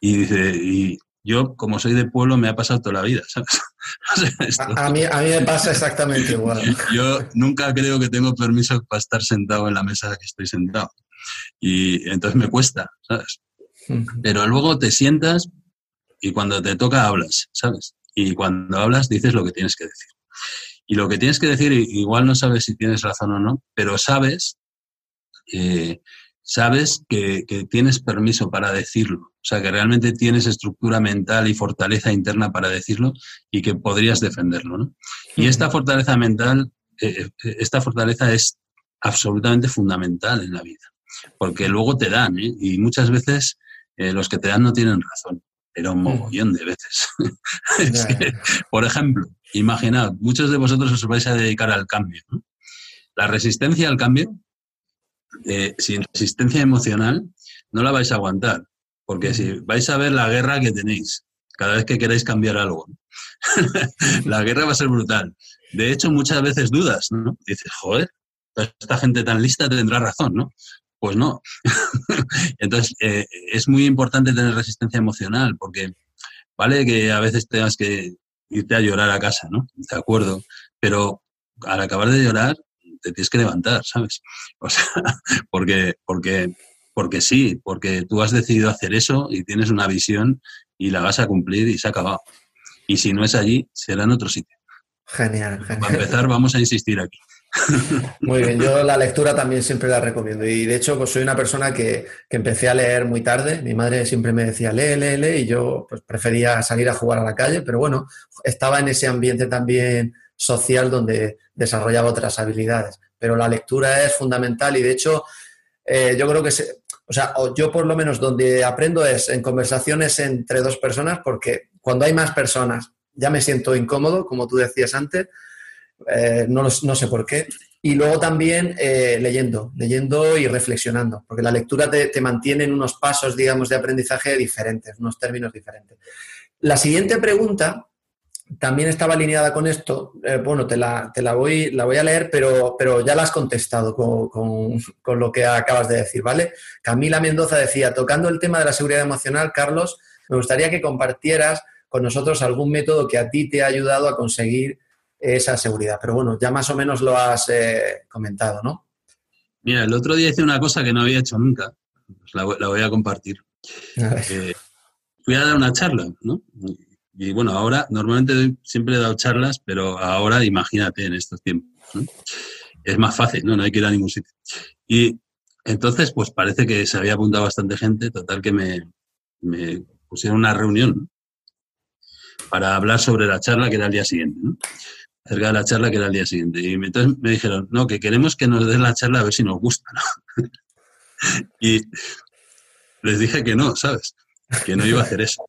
y, dice, y yo, como soy de pueblo, me ha pasado toda la vida, ¿sabes? (laughs) a, mí, a mí me pasa exactamente igual. (laughs) Yo nunca creo que tengo permiso para estar sentado en la mesa que estoy sentado. Y entonces me cuesta, ¿sabes? Pero luego te sientas y cuando te toca hablas, ¿sabes? Y cuando hablas dices lo que tienes que decir. Y lo que tienes que decir, igual no sabes si tienes razón o no, pero sabes eh, sabes que, tienes permiso para decirlo, o sea, que realmente tienes estructura mental y fortaleza interna para decirlo y que podrías defenderlo. ¿no? Y esta fortaleza mental, eh, eh, esta fortaleza es absolutamente fundamental en la vida, porque luego te dan, ¿eh? y muchas veces los que te dan no tienen razón, pero un mogollón de veces. (laughs) por ejemplo, imaginad, muchos de vosotros os vais a dedicar al cambio. La resistencia al cambio eh, sin resistencia emocional no la vais a aguantar, porque si vais a ver la guerra que tenéis cada vez que queráis cambiar algo, (laughs) la guerra va a ser brutal. De hecho, muchas veces dudas, ¿no? Dices, joder, esta gente tan lista tendrá razón, ¿no? Pues no. (laughs) Entonces, eh, es muy importante tener resistencia emocional, porque vale que a veces tengas que irte a llorar a casa, ¿no? De acuerdo. Pero al acabar de llorar, te tienes que levantar, ¿sabes? (laughs) O sea, porque, porque, porque sí, porque tú has decidido hacer eso y tienes una visión y la vas a cumplir y se ha acabado. Y si no es allí, será en otro sitio. Genial, genial. Para empezar, vamos a insistir aquí. Muy bien, yo la lectura también siempre la recomiendo y de hecho pues soy una persona que, que, empecé a leer muy tarde, mi madre siempre me decía lee, lee, lee y yo pues prefería salir a jugar a la calle, pero bueno, estaba en ese ambiente también social donde desarrollaba otras habilidades. Pero la lectura es fundamental y de hecho eh, yo creo que, o sea, yo por lo menos donde aprendo es en conversaciones entre dos personas porque cuando hay más personas ya me siento incómodo, como tú decías antes, eh, no, no, sé por qué. Y luego también eh, leyendo, leyendo y reflexionando, porque la lectura te, te mantiene en unos pasos, digamos, de aprendizaje diferentes, unos términos diferentes. La siguiente pregunta también estaba alineada con esto. Eh, bueno, te, la, te la, voy, la voy a leer, pero, pero ya la has contestado con, con, lo que acabas de decir, ¿vale? Camila Mendoza decía, tocando el tema de la seguridad emocional, Carlos, me gustaría que compartieras con nosotros algún método que a ti te ha ayudado a conseguir esa seguridad. Pero bueno, ya más o menos lo has eh, comentado, ¿no? Mira, el otro día hice una cosa que no había hecho nunca, pues la, la, voy a compartir. Eh, fui a dar una charla, ¿no? Y bueno, ahora normalmente siempre he dado charlas, pero ahora imagínate en estos tiempos. Es más fácil, ¿no? No hay que ir a ningún sitio. Y entonces, pues parece que se había apuntado bastante gente, total que me, me pusieron una reunión para hablar sobre la charla que era el día siguiente, ¿no? Acerca de la charla que era el día siguiente. Y entonces me dijeron, no, que queremos que nos des la charla a ver si nos gusta, ¿no? (laughs) y les dije que no, ¿sabes? Que no iba a hacer eso.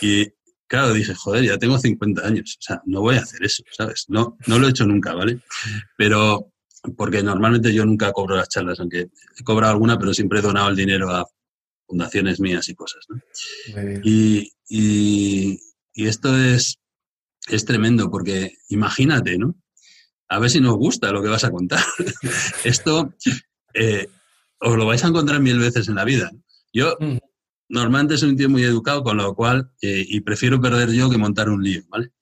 Y claro, dije, joder, ya tengo 50 años, o sea, no voy a hacer eso, ¿sabes? No, no lo he hecho nunca, ¿vale? Pero porque normalmente yo nunca cobro las charlas, aunque he cobrado alguna, pero siempre he donado el dinero a fundaciones mías y cosas, ¿no? Y, y, y, esto es, es tremendo, porque imagínate, ¿no? A ver si nos gusta lo que vas a contar. (laughs) esto eh, os lo vais a encontrar mil veces en la vida. Yo mm. normalmente soy un tío muy educado, con lo cual, eh, y prefiero perder yo que montar un lío, ¿vale?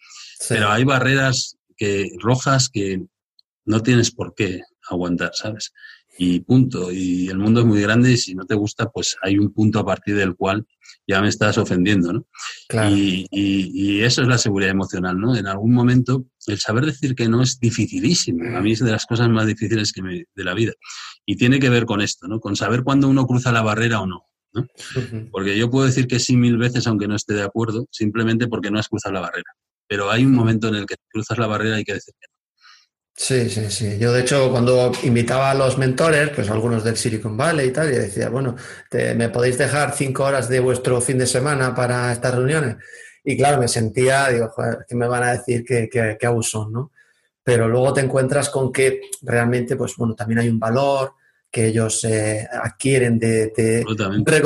Pero hay barreras que, rojas que no tienes por qué aguantar, ¿sabes? Y punto. Y el mundo es muy grande y si no te gusta, pues hay un punto a partir del cual ya me estás ofendiendo, ¿no? Y, y, eso es la seguridad emocional, ¿no? En algún momento, el saber decir que no es dificilísimo. A mí es de las cosas más difíciles que me, de la vida. Y tiene que ver con esto, ¿no? Con saber cuándo uno cruza la barrera o no. ¿no? Porque yo puedo decir que sí mil veces aunque no esté de acuerdo, simplemente porque no has cruzado la barrera. Pero hay un momento en el que cruzas la barrera y hay que decir que no. Sí, sí, sí. Yo, de hecho, cuando invitaba a los mentores, pues algunos del Silicon Valley y tal, y decía, bueno, ¿me podéis dejar cinco horas de vuestro fin de semana para estas reuniones? Y claro, me sentía, digo, joder, ¿qué me van a decir que, que, que ¿no? Pero luego te encuentras con que realmente, pues bueno, también hay un valor que ellos eh, adquieren de,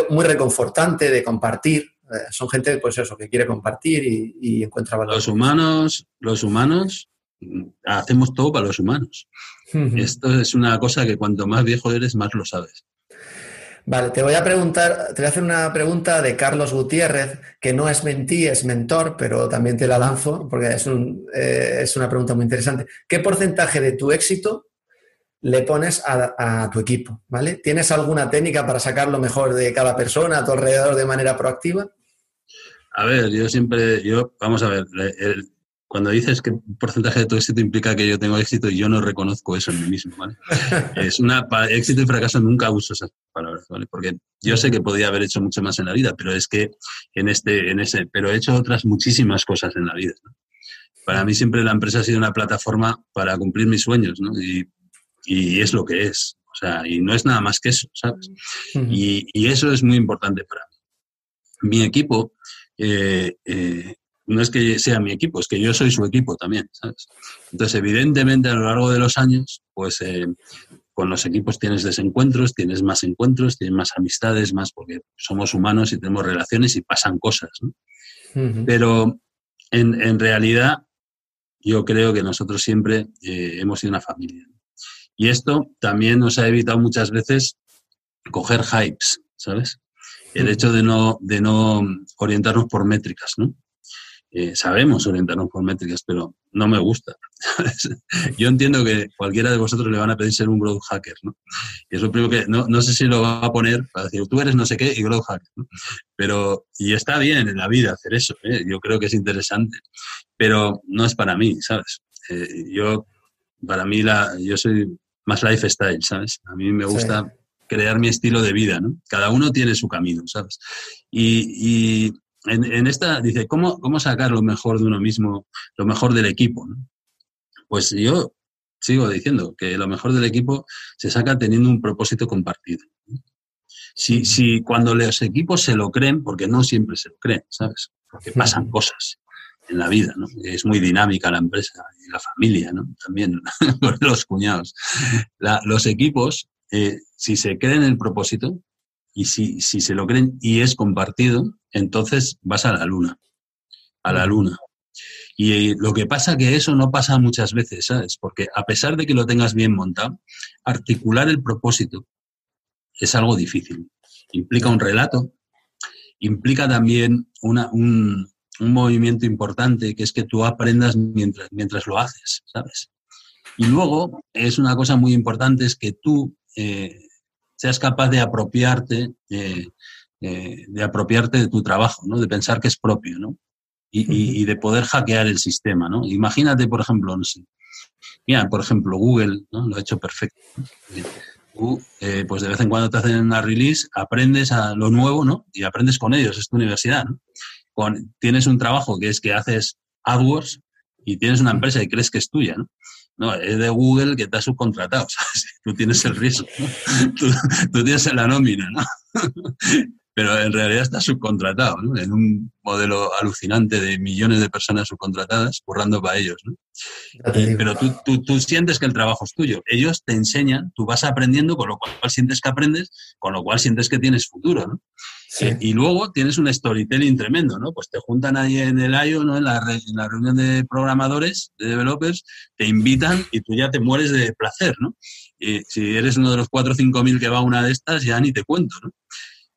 muy reconfortante de compartir. Eh, son gente, pues eso, que quiere compartir y, y encuentra valor. Los humanos, los humanos hacemos todo para los humanos. Esto es una cosa que cuanto más viejo eres, más lo sabes. Vale, te voy a preguntar, te voy a hacer una pregunta de Carlos Gutiérrez, que no es mentí, es mentor, pero también te la lanzo porque es, eh, es una pregunta muy interesante. ¿Qué porcentaje de tu éxito le pones a, a, tu equipo? ¿Vale? ¿Tienes alguna técnica para sacar lo mejor de cada persona a tu alrededor de manera proactiva? A ver, yo siempre, yo, vamos a ver, el, cuando dices que porcentaje de tu éxito implica que yo tengo éxito y yo no reconozco eso en mí mismo, ¿vale? (laughs) es una, éxito y fracaso nunca uso esas palabras, ¿vale? Porque yo sé que podía haber hecho mucho más en la vida, pero es que en este, en ese, pero he hecho otras muchísimas cosas en la vida. Para mí siempre la empresa ha sido una plataforma para cumplir mis sueños, ¿no? Y, y es lo que es. O sea, y no es nada más que eso, ¿sabes? y, y, eso es muy importante para mí. Mi equipo eh, eh, no es que sea mi equipo, es que yo soy su equipo también, ¿sabes? Entonces, evidentemente, a lo largo de los años, pues eh, con los equipos tienes desencuentros, tienes más encuentros, tienes más amistades, más porque somos humanos y tenemos relaciones y pasan cosas, ¿no? Pero en, realidad, yo creo que nosotros siempre eh, hemos sido una familia. Y esto también nos ha evitado muchas veces coger hypes, ¿sabes? El hecho de no, de no orientarnos por métricas, ¿no? Eh, sabemos orientarnos por métricas, pero no me gusta. Yo entiendo que cualquiera de vosotros le van a pedir ser un growth hacker, ¿no? Y es lo primero que, no, no sé si lo va a poner para decir, tú eres no sé qué y growth hacker, ¿no? Pero, y está bien en la vida hacer eso, ¿eh? yo creo que es interesante, pero no es para mí, ¿sabes? Eh, yo, para mí, la, yo soy más lifestyle, ¿sabes? A mí me gusta crear mi estilo de vida, ¿no? Cada uno tiene su camino, ¿sabes? Y, y en, esta dice, ¿cómo, ¿cómo sacar lo mejor de uno mismo, lo mejor del equipo? Pues yo sigo diciendo que lo mejor del equipo se saca teniendo un propósito compartido. Si, si cuando los equipos se lo creen, porque no siempre se lo creen, ¿sabes? Porque pasan cosas en la vida, ¿no? Es muy dinámica la empresa y la familia, ¿no? También (laughs) los cuñados. los equipos, eh, si se creen el propósito, y si, si se lo creen y es compartido, entonces vas a la luna, a la luna. Y lo que pasa que eso no pasa muchas veces, ¿sabes? Porque a pesar de que lo tengas bien montado, articular el propósito es algo difícil. Implica un relato, implica también una, un, un, movimiento importante, que es que tú aprendas mientras, mientras lo haces, ¿sabes? Y luego es una cosa muy importante, es que tú eh, seas capaz de apropiarte, eh, de apropiarte de tu trabajo, ¿no? De pensar que es propio, ¿no? Y, de poder hackear el sistema, ¿no? Imagínate, por ejemplo, no sé, mira, por ejemplo, Google, ¿no? Lo ha hecho perfecto. Eh, pues de vez en cuando te hacen una release, aprendes a lo nuevo, ¿no? Y aprendes con ellos, es tu universidad, ¿no? Con, tienes un trabajo que es que haces AdWords y tienes una empresa y crees que es tuya, ¿no? No, es de Google que te ha subcontratado, (laughs) Tú tienes el riesgo, tú, tienes la nómina, ¿no? (laughs) pero en realidad está subcontratado, ¿no? En un modelo alucinante de millones de personas subcontratadas currando para ellos, ¿no? pero tú, tú, tú, sientes que el trabajo es tuyo. Ellos te enseñan, tú vas aprendiendo, con lo cual sientes que aprendes, con lo cual sientes que tienes futuro, ¿no? Eh, y luego tienes un storytelling tremendo, ¿no? Pues te juntan ahí en el IO, ¿no? En la, en la reunión de programadores, de developers, te invitan y tú ya te mueres de placer, ¿no? Y si eres uno de los 4 o 5 mil que va a una de estas, ya ni te cuento, ¿no?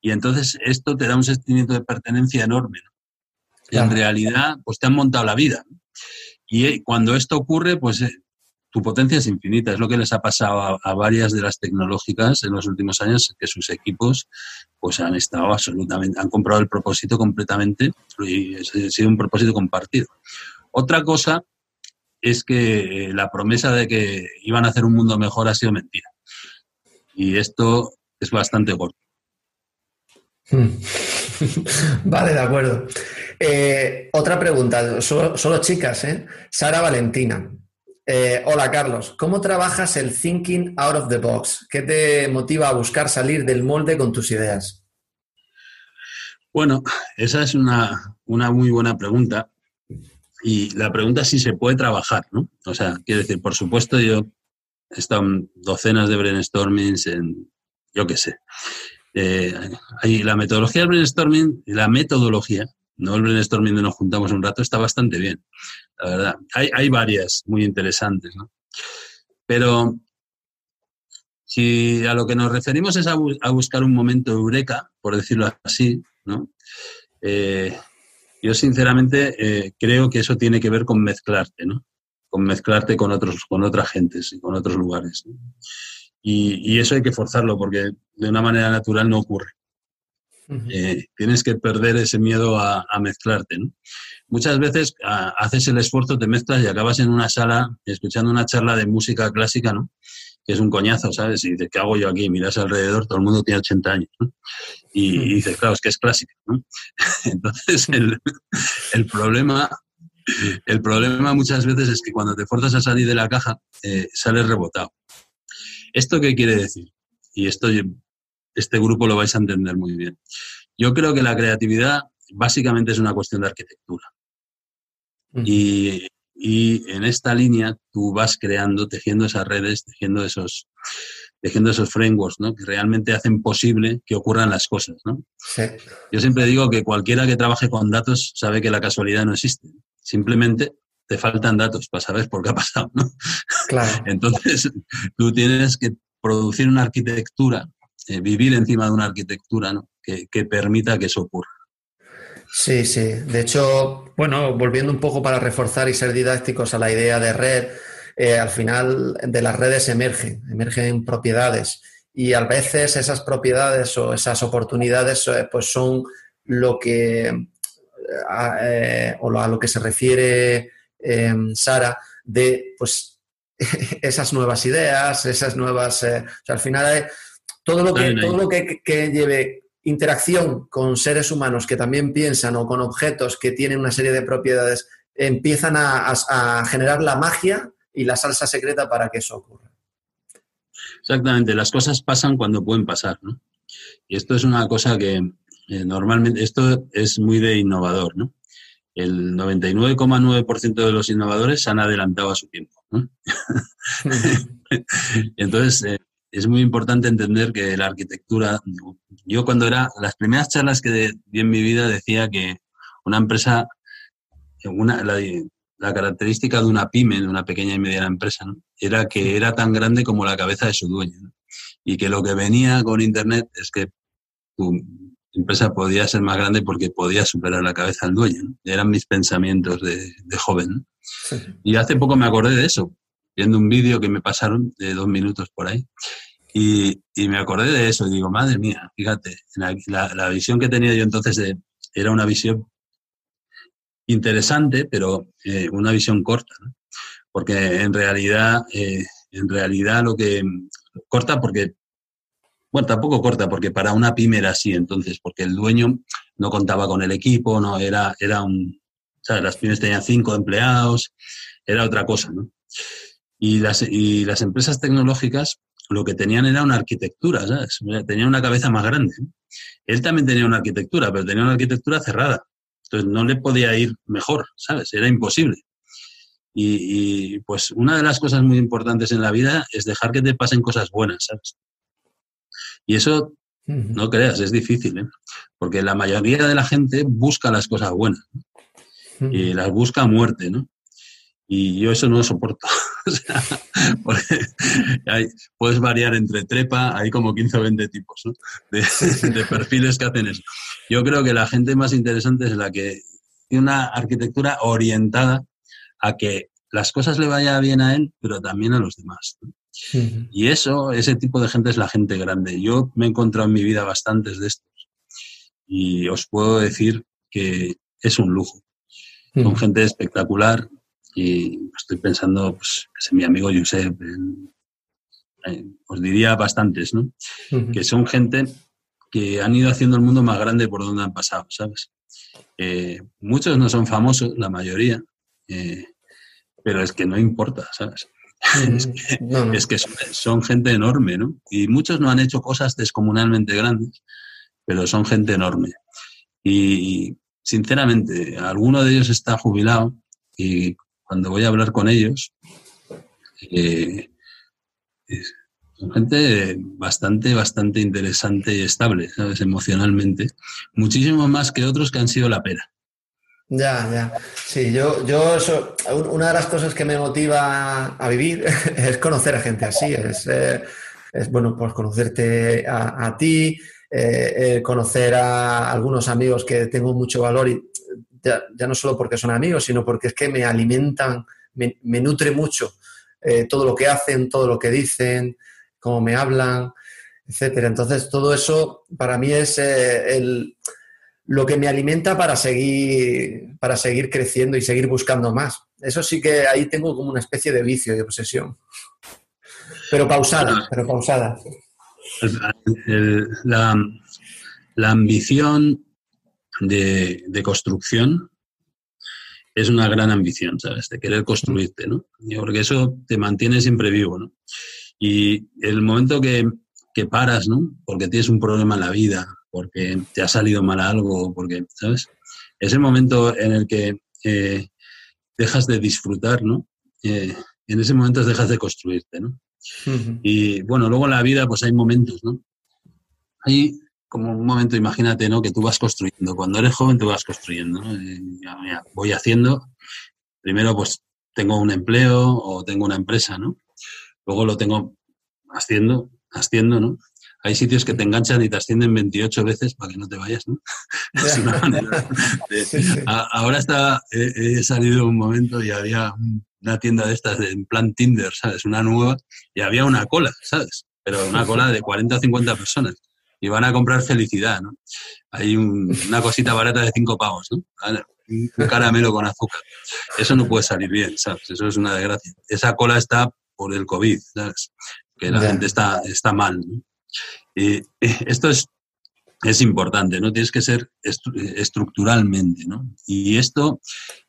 Y entonces esto te da un sentimiento de pertenencia enorme, ¿no? Y en realidad, pues te han montado la vida. ¿no? Y eh, cuando esto ocurre, pues eh, tu potencia es infinita. Es lo que les ha pasado a, varias de las tecnológicas en los últimos años, que sus equipos pues han estado absolutamente, han comprado el propósito completamente y ha sido un propósito compartido. Otra cosa es que eh, la promesa de que iban a hacer un mundo mejor ha sido mentira. Y esto es bastante gordo. Hmm. (laughs) vale, de acuerdo. Eh, otra pregunta, solo, chicas, ¿eh? Sara Valentina. Eh, hola Carlos, ¿cómo trabajas el thinking out of the box? ¿Qué te motiva a buscar salir del molde con tus ideas? Bueno, esa es una, muy buena pregunta. Y la pregunta es si se puede trabajar, ¿no? O sea, quiero decir, por supuesto, yo he estado en docenas de brainstormings en, yo qué sé. Eh, la metodología del brainstorming, la metodología no el brainstorming de nos juntamos un rato está bastante bien, la verdad. Hay, varias muy interesantes, ¿no? Pero si a lo que nos referimos es a, buscar un momento eureka, por decirlo así, ¿no? Eh, yo sinceramente eh, creo que eso tiene que ver con mezclarte, ¿no? Con mezclarte con otros, con otras gentes y con otros lugares. Y, y, eso hay que forzarlo porque de una manera natural no ocurre. Eh, tienes que perder ese miedo a, mezclarte. Muchas veces haces el esfuerzo, te mezclas y acabas en una sala escuchando una charla de música clásica, ¿no? que es un coñazo, ¿sabes? Y dices, ¿qué hago yo aquí? Miras alrededor, todo el mundo tiene 80 años. Y, dices, claro, es que es clásica. (laughs) Entonces, el, el, problema... El problema muchas veces es que cuando te fuerzas a salir de la caja, eh, sales rebotado. ¿Esto qué quiere decir? Y esto este grupo lo vais a entender muy bien. Yo creo que la creatividad básicamente es una cuestión de arquitectura. y, en esta línea tú vas creando, tejiendo esas redes, tejiendo esos, tejiendo esos frameworks, ¿no? Que realmente hacen posible que ocurran las cosas, ¿no? Yo siempre digo que cualquiera que trabaje con datos sabe que la casualidad no existe. Simplemente te faltan datos para saber por qué ha pasado, ¿no? Claro. (laughs) Entonces, tú tienes que producir una arquitectura eh, vivir encima de una arquitectura que, permita que eso ocurra. Sí, sí. De hecho, bueno, volviendo un poco para reforzar y ser didácticos a la idea de red, eh, al final de las redes emergen, emergen propiedades y a veces esas propiedades o esas oportunidades eh, pues son lo que o a lo que se refiere Sara de pues (laughs) esas nuevas ideas, esas nuevas, o sea, al final todo lo que, todo lo que, lleve interacción con seres humanos que también piensan o con objetos que tienen una serie de propiedades, empiezan a, generar la magia y la salsa secreta para que eso ocurra. Exactamente, las cosas pasan cuando pueden pasar, ¿no? Y esto es una cosa que eh, normalmente, esto es muy de innovador, ¿no? El 99,9% de los innovadores han adelantado a su tiempo, ¿no? (laughs) (laughs) Entonces, eh, es muy importante entender que la arquitectura, yo cuando era, las primeras charlas que di en mi vida decía que una empresa, una, la, característica de una pyme, de una pequeña y mediana empresa, era que era tan grande como la cabeza de su dueño. Y que lo que venía con Internet es que tu empresa podía ser más grande porque podía superar la cabeza del dueño. Eran mis pensamientos de, joven. Y hace poco me acordé de eso, viendo un vídeo que me pasaron de dos minutos por ahí. Y, me acordé de eso y digo, madre mía, fíjate, la, visión que tenía yo entonces era una visión interesante, pero eh, una visión corta, ¿no? porque en realidad, eh, en realidad lo que corta porque, bueno, tampoco corta porque para una pyme era así entonces, porque el dueño no contaba con el equipo, no era, era un, sea, las pymes tenían cinco empleados, era otra cosa, ¿no? Y las, y las empresas tecnológicas lo que tenían era una arquitectura, ¿sabes? Tenían una cabeza más grande. Él también tenía una arquitectura, pero tenía una arquitectura cerrada. Entonces no le podía ir mejor, ¿sabes? Era imposible. Y, pues una de las cosas muy importantes en la vida es dejar que te pasen cosas buenas, ¿sabes? Y eso, no creas, es difícil, ¿eh? Porque la mayoría de la gente busca las cosas buenas y las busca a muerte, ¿no? Y yo eso no lo soporto. (laughs) o sea, porque puedes variar entre trepa, hay como 15 o 20 tipos ¿no? de, (laughs) de, perfiles que hacen eso. Yo creo que la gente más interesante es la que tiene una arquitectura orientada a que las cosas le vayan bien a él, pero también a los demás. Y eso, ese tipo de gente es la gente grande. Yo me he encontrado en mi vida bastantes de estos. Y os puedo decir que es un lujo. Son gente espectacular y estoy pensando, pues, es mi amigo Josep, os diría bastantes, ¿no? Que son gente que han ido haciendo el mundo más grande por donde han pasado, ¿sabes? Eh, muchos no son famosos, la mayoría, eh, pero es que no importa, ¿sabes? (laughs) es que, son, gente enorme, ¿no? Y muchos no han hecho cosas descomunalmente grandes, pero son gente enorme. Y sinceramente, alguno de ellos está jubilado y cuando voy a hablar con ellos, eh, son gente bastante, bastante interesante y estable, ¿sabes? Emocionalmente. Muchísimo más que otros que han sido la pera. Ya, ya. Sí, yo, yo eso, una de las cosas que me motiva a vivir (laughs) es conocer a gente así, es, eh, bueno, pues conocerte a, ti, eh, eh, conocer a algunos amigos que tengo mucho valor y ya, no solo porque son amigos, sino porque es que me alimentan, me, nutre mucho todo lo que hacen, todo lo que dicen, cómo me hablan, etcétera. Entonces, todo eso para mí es el lo que me alimenta para seguir, para seguir creciendo y seguir buscando más. Eso sí que ahí tengo como una especie de vicio, de obsesión. Pero pausada, pero pausada. la, ambición de, construcción es una gran ambición, ¿sabes? De querer construirte, ¿no? Porque eso te mantiene siempre vivo, ¿no? Y el momento que, que paras, ¿no? Porque tienes un problema en la vida, porque te ha salido mal algo, porque, ¿sabes? Es el momento en el que eh, dejas de disfrutar, ¿no? Eh, en ese momento dejas de construirte, ¿no? Y bueno, luego en la vida pues hay momentos, ¿no? Hay como un momento, imagínate, ¿no? Que tú vas construyendo. Cuando eres joven te vas construyendo, ¿no? voy haciendo, primero pues tengo un empleo o tengo una empresa, ¿no? Luego lo tengo haciendo, haciendo, ¿no? hay sitios que te enganchan y te ascienden 28 veces para que no te vayas, ¿no? (laughs) es una manera ahora está, he, salido un momento y había una tienda de estas en plan Tinder, ¿sabes? Una nueva y había una cola, ¿sabes? Pero una cola de 40 o 50 personas y van a comprar felicidad, ¿no? Hay una cosita barata de 5 pavos, ¿no? Un caramelo con azúcar. Eso no puede salir bien, ¿sabes? Eso es una desgracia. Esa cola está por el COVID, ¿sabes? Que la gente está, está mal, ¿no? Eh, esto es, es importante, ¿no? Tienes que ser estructuralmente, ¿no? Y esto,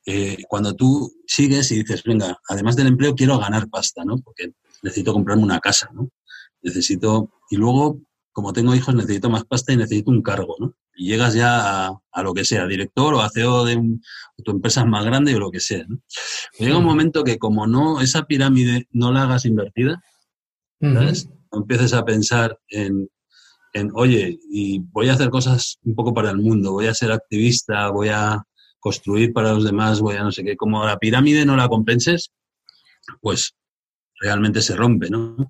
eh, cuando tú sigues y dices, venga, además del empleo quiero ganar pasta, ¿no? Porque necesito comprarme una casa, ¿no? Necesito, y luego, como tengo hijos, necesito más pasta y necesito un cargo, ¿no? Y llegas ya a, lo que sea, director o a CEO de tu empresa más grande o lo que sea, ¿no? Llega un momento que como no, esa pirámide no la hagas invertida, ¿sabes? empieces a pensar en, oye, y voy a hacer cosas un poco para el mundo, voy a ser activista, voy a construir para los demás, voy a no sé qué, como la pirámide no la compenses, pues realmente se rompe, ¿no?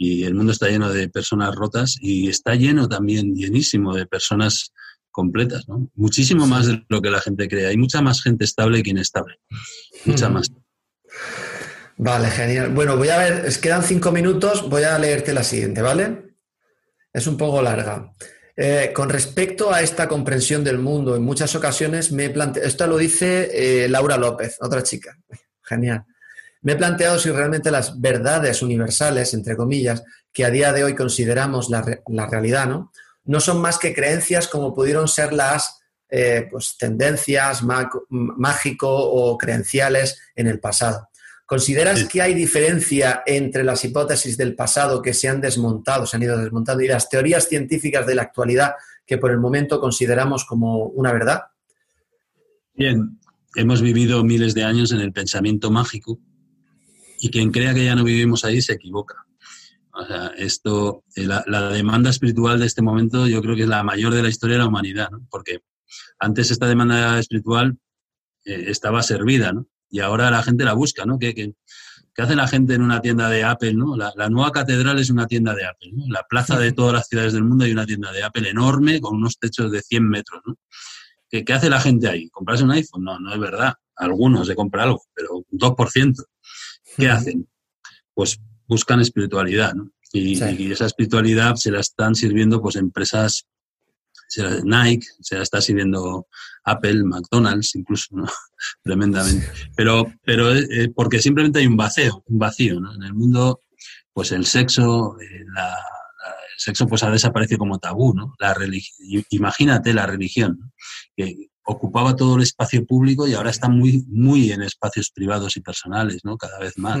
Y el mundo está lleno de personas rotas y está lleno también, llenísimo de personas completas, ¿no? Muchísimo más de lo que la gente cree. Hay mucha más gente estable que inestable. Mucha más. Vale, genial. Bueno, voy a ver, es quedan cinco minutos, voy a leerte la siguiente, ¿vale? Es un poco larga. Eh, con respecto a esta comprensión del mundo, en muchas ocasiones me he planteado, esto lo dice eh, Laura López, otra chica, genial. Me he planteado si realmente las verdades universales, entre comillas, que a día de hoy consideramos la, realidad, ¿no? No son más que creencias como pudieron ser las eh, pues, tendencias mágico o creenciales en el pasado ¿Consideras que hay diferencia entre las hipótesis del pasado que se han desmontado, se han ido desmontando, y las teorías científicas de la actualidad que por el momento consideramos como una verdad? Bien, hemos vivido miles de años en el pensamiento mágico y quien crea que ya no vivimos ahí se equivoca. O sea, esto, eh, la, demanda espiritual de este momento yo creo que es la mayor de la historia de la humanidad, ¿no? porque antes esta demanda espiritual eh, estaba servida, ¿no? y ahora la gente la busca, ¿no? ¿Qué, qué, hace la gente en una tienda de Apple, ¿no? La, nueva catedral es una tienda de Apple, ¿no? la plaza de todas las ciudades del mundo hay una tienda de Apple enorme con unos techos de 100 metros, ¿no? ¿Qué, ¿Qué, hace la gente ahí? ¿Comprarse un iPhone? No, no es verdad. Algunos se compran algo, pero un 2%. ¿Qué hacen? Pues buscan espiritualidad, ¿no? Y, esa espiritualidad se la están sirviendo pues empresas, Nike, se la está sirviendo Apple, McDonald's, incluso, ¿no? (laughs) Tremendamente. Pero, pero eh, porque simplemente hay un vacío, un vacío, ¿no? En el mundo, pues el sexo, eh, la, el sexo pues ha desaparecido como tabú, ¿no? La imagínate la religión, que ocupaba todo el espacio público y ahora está muy, muy en espacios privados y personales, ¿no? Cada vez más.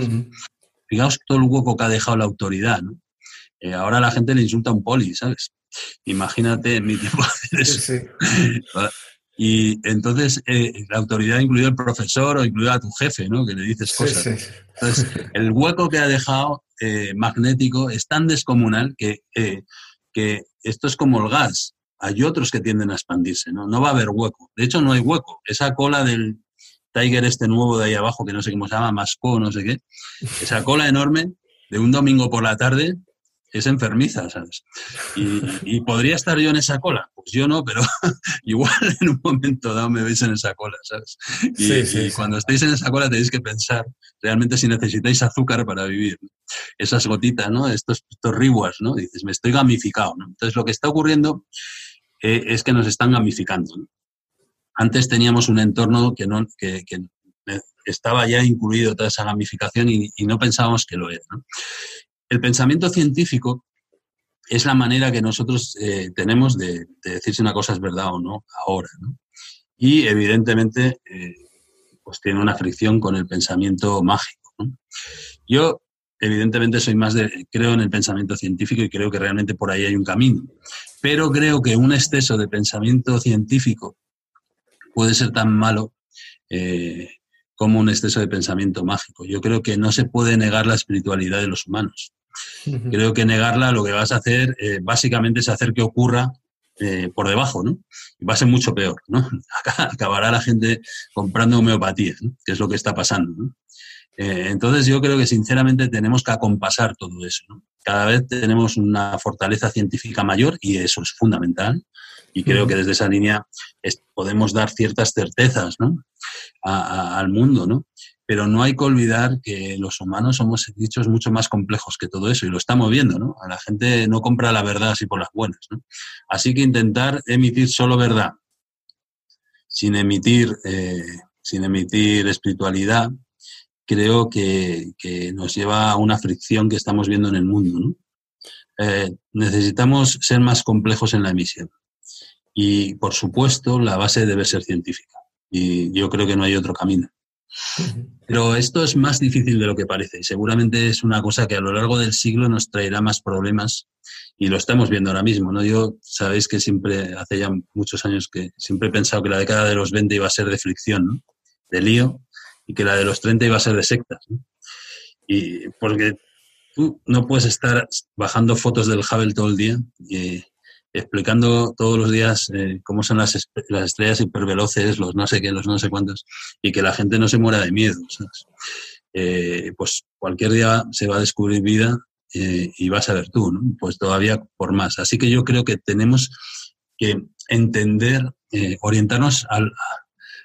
Fijaos todo el hueco que ha dejado la autoridad, ¿no? Eh, ahora la gente le insulta a un poli, ¿sabes? Imagínate en mi tiempo hacer eso. Y entonces eh, la autoridad incluido el profesor o incluido a tu jefe, ¿no? Que le dices cosas. Entonces, el hueco que ha dejado eh, magnético es tan descomunal que, que esto es como el gas. Hay otros que tienden a expandirse, ¿no? No va a haber hueco. De hecho, no hay hueco. Esa cola del Tiger este nuevo de ahí abajo, que no sé cómo se llama, Masco, no sé qué, esa (laughs) cola enorme de un domingo por la tarde es enfermiza, ¿sabes? Y, podría estar yo en esa cola. Pues yo no, pero (laughs) igual en un momento dado me veis en esa cola, ¿sabes? Y, cuando estéis en esa cola tenéis que pensar realmente si necesitáis azúcar para vivir. Esas gotitas, ¿no? Estos, estos ¿no? Dices, me estoy gamificado, ¿no? Entonces lo que está ocurriendo es que nos están gamificando. Antes teníamos un entorno que, no, que, estaba ya incluido toda esa gamificación y, no pensábamos que lo era. el pensamiento científico es la manera que nosotros eh, tenemos de, decir si una cosa es verdad o no ahora. Y evidentemente, eh, pues tiene una fricción con el pensamiento mágico. Yo, evidentemente, soy más de, creo en el pensamiento científico y creo que realmente por ahí hay un camino. Pero creo que un exceso de pensamiento científico puede ser tan malo eh, como un exceso de pensamiento mágico. Yo creo que no se puede negar la espiritualidad de los humanos. Creo que negarla lo que vas a hacer eh, básicamente es hacer que ocurra eh, por debajo, ¿no? Y va a ser mucho peor, ¿no? (laughs) Acabará la gente comprando homeopatía, que es lo que está pasando, ¿no? Eh, entonces yo creo que sinceramente tenemos que acompasar todo eso, ¿no? Cada vez tenemos una fortaleza científica mayor y eso es fundamental. Y creo que desde esa línea podemos dar ciertas certezas ¿no? al mundo, ¿no? pero no hay que olvidar que los humanos somos dichos mucho más complejos que todo eso y lo estamos viendo, ¿no? A la gente no compra la verdad así por las buenas, ¿no? Así que intentar emitir solo verdad sin emitir, eh, sin emitir espiritualidad, creo que, nos lleva a una fricción que estamos viendo en el mundo, ¿no? Eh, necesitamos ser más complejos en la emisión. Y, por supuesto, la base debe ser científica. Y yo creo que no hay otro camino. Pero esto es más difícil de lo que parece y seguramente es una cosa que a lo largo del siglo nos traerá más problemas y lo estamos viendo ahora mismo. ¿no? Yo sabéis que siempre, hace ya muchos años que siempre he pensado que la década de los 20 iba a ser de fricción, de lío, y que la de los 30 iba a ser de sectas. Y porque tú no puedes estar bajando fotos del Hubble todo el día y explicando todos los días eh, cómo son las, las, estrellas hiperveloces, los no sé qué, los no sé cuántos, y que la gente no se muera de miedo. Eh, pues cualquier día se va a descubrir vida eh, y vas a ver tú, ¿no? Pues todavía por más. Así que yo creo que tenemos que entender, orientarnos al,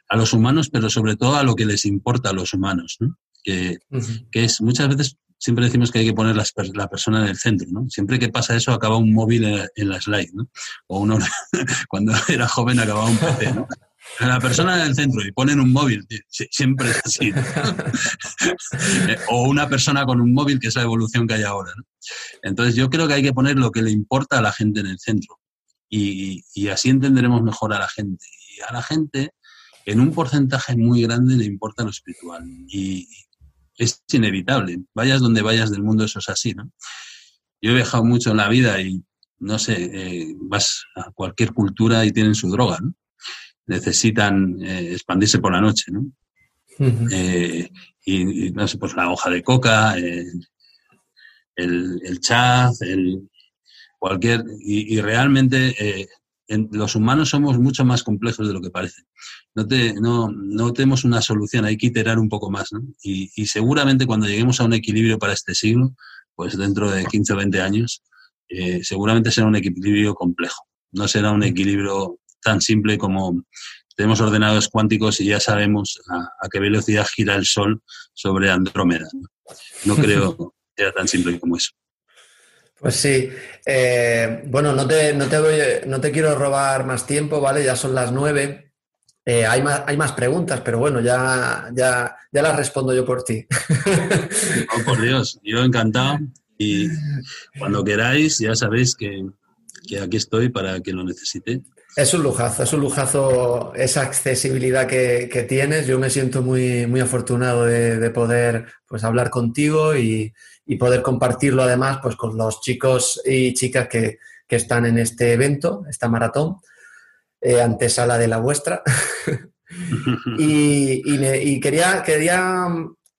a, los humanos, pero sobre todo a lo que les importa a los humanos, ¿no? que, que es muchas veces siempre decimos que hay que poner la, persona en el centro, ¿no? Siempre que pasa eso acaba un móvil en, la slide, ¿no? O uno, (laughs) cuando era joven acababa un PC, ¿no? La persona en el centro y ponen un móvil, siempre es así. (laughs) o una persona con un móvil, que es la evolución que hay ahora. ¿no? Entonces yo creo que hay que poner lo que le importa a la gente en el centro. Y, y, así entenderemos mejor a la gente. Y a la gente, en un porcentaje muy grande, le importa lo espiritual. Y, es inevitable. Vayas donde vayas del mundo, eso es así, ¿no? Yo he viajado mucho en la vida y, no sé, eh, vas a cualquier cultura y tienen su droga, ¿no? Necesitan eh, expandirse por la noche, ¿no? Eh, y, no sé, pues la hoja de coca, el, el chaz, el cualquier. Y, realmente los humanos somos mucho más complejos de lo que parece. No, te, no, no tenemos una solución, hay que iterar un poco más. ¿no? Y, y, seguramente cuando lleguemos a un equilibrio para este siglo, pues dentro de 15 o 20 años, eh, seguramente será un equilibrio complejo. No será un equilibrio tan simple como tenemos ordenadores cuánticos y ya sabemos a, qué velocidad gira el Sol sobre Andrómeda. No, creo (laughs) que sea tan simple como eso. Pues sí. Eh, bueno, no te, no, te voy, no te quiero robar más tiempo, ¿vale? Ya son las nueve. Eh, hay, más, hay más preguntas, pero bueno, ya, ya, ya las respondo yo por ti. Oh, por Dios, yo encantado. Y cuando queráis, ya sabéis que, aquí estoy para que lo necesite. Es un lujazo, es un lujazo esa accesibilidad que, tienes. Yo me siento muy, muy afortunado de, poder pues, hablar contigo y, poder compartirlo además pues, con los chicos y chicas que, están en este evento, esta maratón, eh, antesala de la vuestra. (laughs) y, quería, quería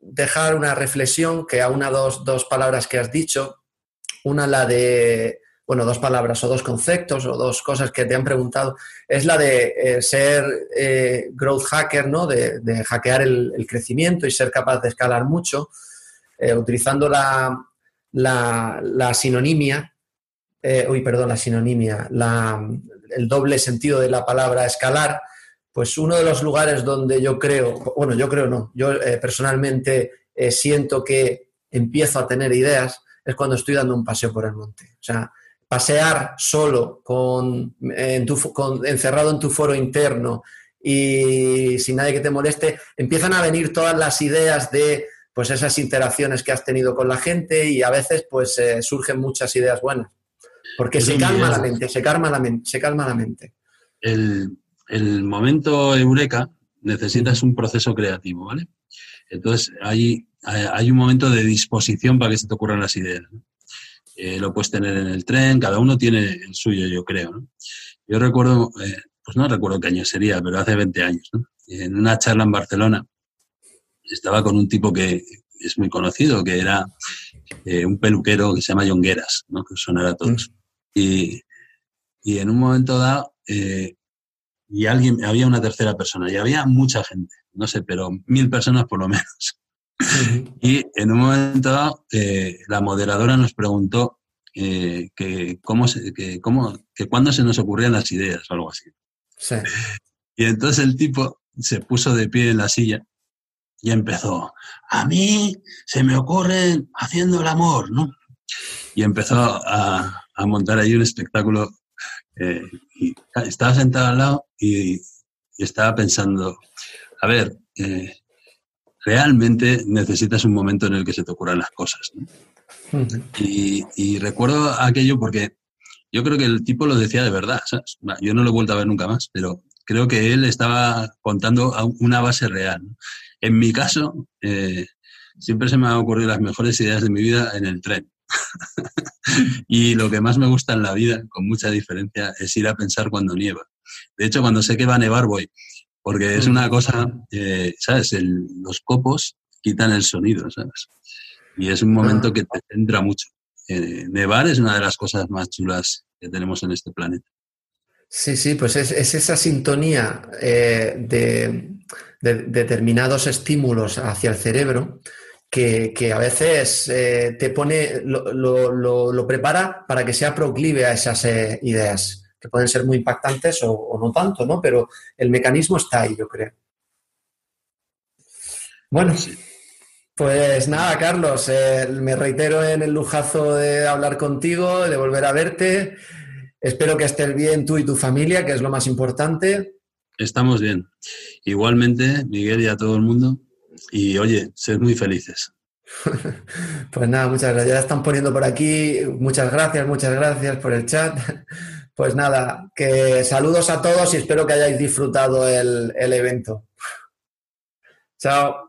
dejar una reflexión que a una dos, dos palabras que has dicho, una la de, bueno, dos palabras o dos conceptos o dos cosas que te han preguntado, es la de eh, ser eh, growth hacker, ¿no? De, hackear el, crecimiento y ser capaz de escalar mucho, eh, utilizando la, la, la sinonimia, uy, perdón, la sinonimia, la, el doble sentido de la palabra escalar, pues uno de los lugares donde yo creo, bueno, yo creo no, yo eh, personalmente eh, siento que empiezo a tener ideas es cuando estoy dando un paseo por el monte. O sea, pasear solo, con, encerrado en tu foro interno y sin nadie que te moleste, empiezan a venir todas las ideas de pues esas interacciones que has tenido con la gente y a veces pues eh, surgen muchas ideas buenas. Porque se calma la mente, se calma la mente, se calma la mente. El, el momento eureka necesitas un proceso creativo, ¿vale? Entonces, hay, hay un momento de disposición para que se te ocurran las ideas. Eh, lo puedes tener en el tren, cada uno tiene el suyo, yo creo. ¿no? Yo recuerdo, eh, pues no recuerdo qué año sería, pero hace 20 años, ¿no? en una charla en Barcelona, estaba con un tipo que es muy conocido, que era eh, un peluquero que se llama Yongueras, ¿no? que sonará a todos. Y, y, en un momento dado, y alguien, había una tercera persona y había mucha gente, no sé, pero mil personas por lo menos. (laughs) Y en un momento dado, eh, la moderadora nos preguntó eh, que, cómo se, que, cómo, que cuándo se nos ocurrían las ideas o algo así. Sí. Y entonces el tipo se puso de pie en la silla y empezó, a mí se me ocurre haciendo el amor, ¿no? Y empezó a, a montar ahí un espectáculo eh, y estaba sentado al lado y, estaba pensando, a ver, eh, realmente necesitas un momento en el que se te ocurran las cosas. y, recuerdo aquello porque yo creo que el tipo lo decía de verdad. Yo no lo he vuelto a ver nunca más, pero creo que él estaba contando una base real. En mi caso, eh, siempre se me han ocurrido las mejores ideas de mi vida en el tren. (laughs) y lo que más me gusta en la vida, con mucha diferencia, es ir a pensar cuando nieva. De hecho, cuando sé que va a nevar, voy, porque es una cosa, eh, ¿sabes? los copos quitan el sonido, ¿sabes? Y es un momento que te centra mucho. Eh, nevar es una de las cosas más chulas que tenemos en este planeta. Sí, sí, pues es, esa sintonía eh, de, determinados estímulos hacia el cerebro que, a veces eh, te pone, lo, prepara para que sea proclive a esas eh, ideas, que pueden ser muy impactantes o, no tanto, ¿no? Pero el mecanismo está ahí, yo creo. Bueno, pues nada, Carlos, eh, me reitero en el lujazo de hablar contigo, de volver a verte. Espero que estés bien tú y tu familia, que es lo más importante. Estamos bien. Igualmente, Miguel y a todo el mundo, y oye, sed muy felices. (laughs) Pues nada, muchas gracias. Ya están poniendo por aquí. Muchas gracias, muchas gracias por el chat. (laughs) Pues nada, que saludos a todos y espero que hayáis disfrutado el, el evento. (laughs) Chao.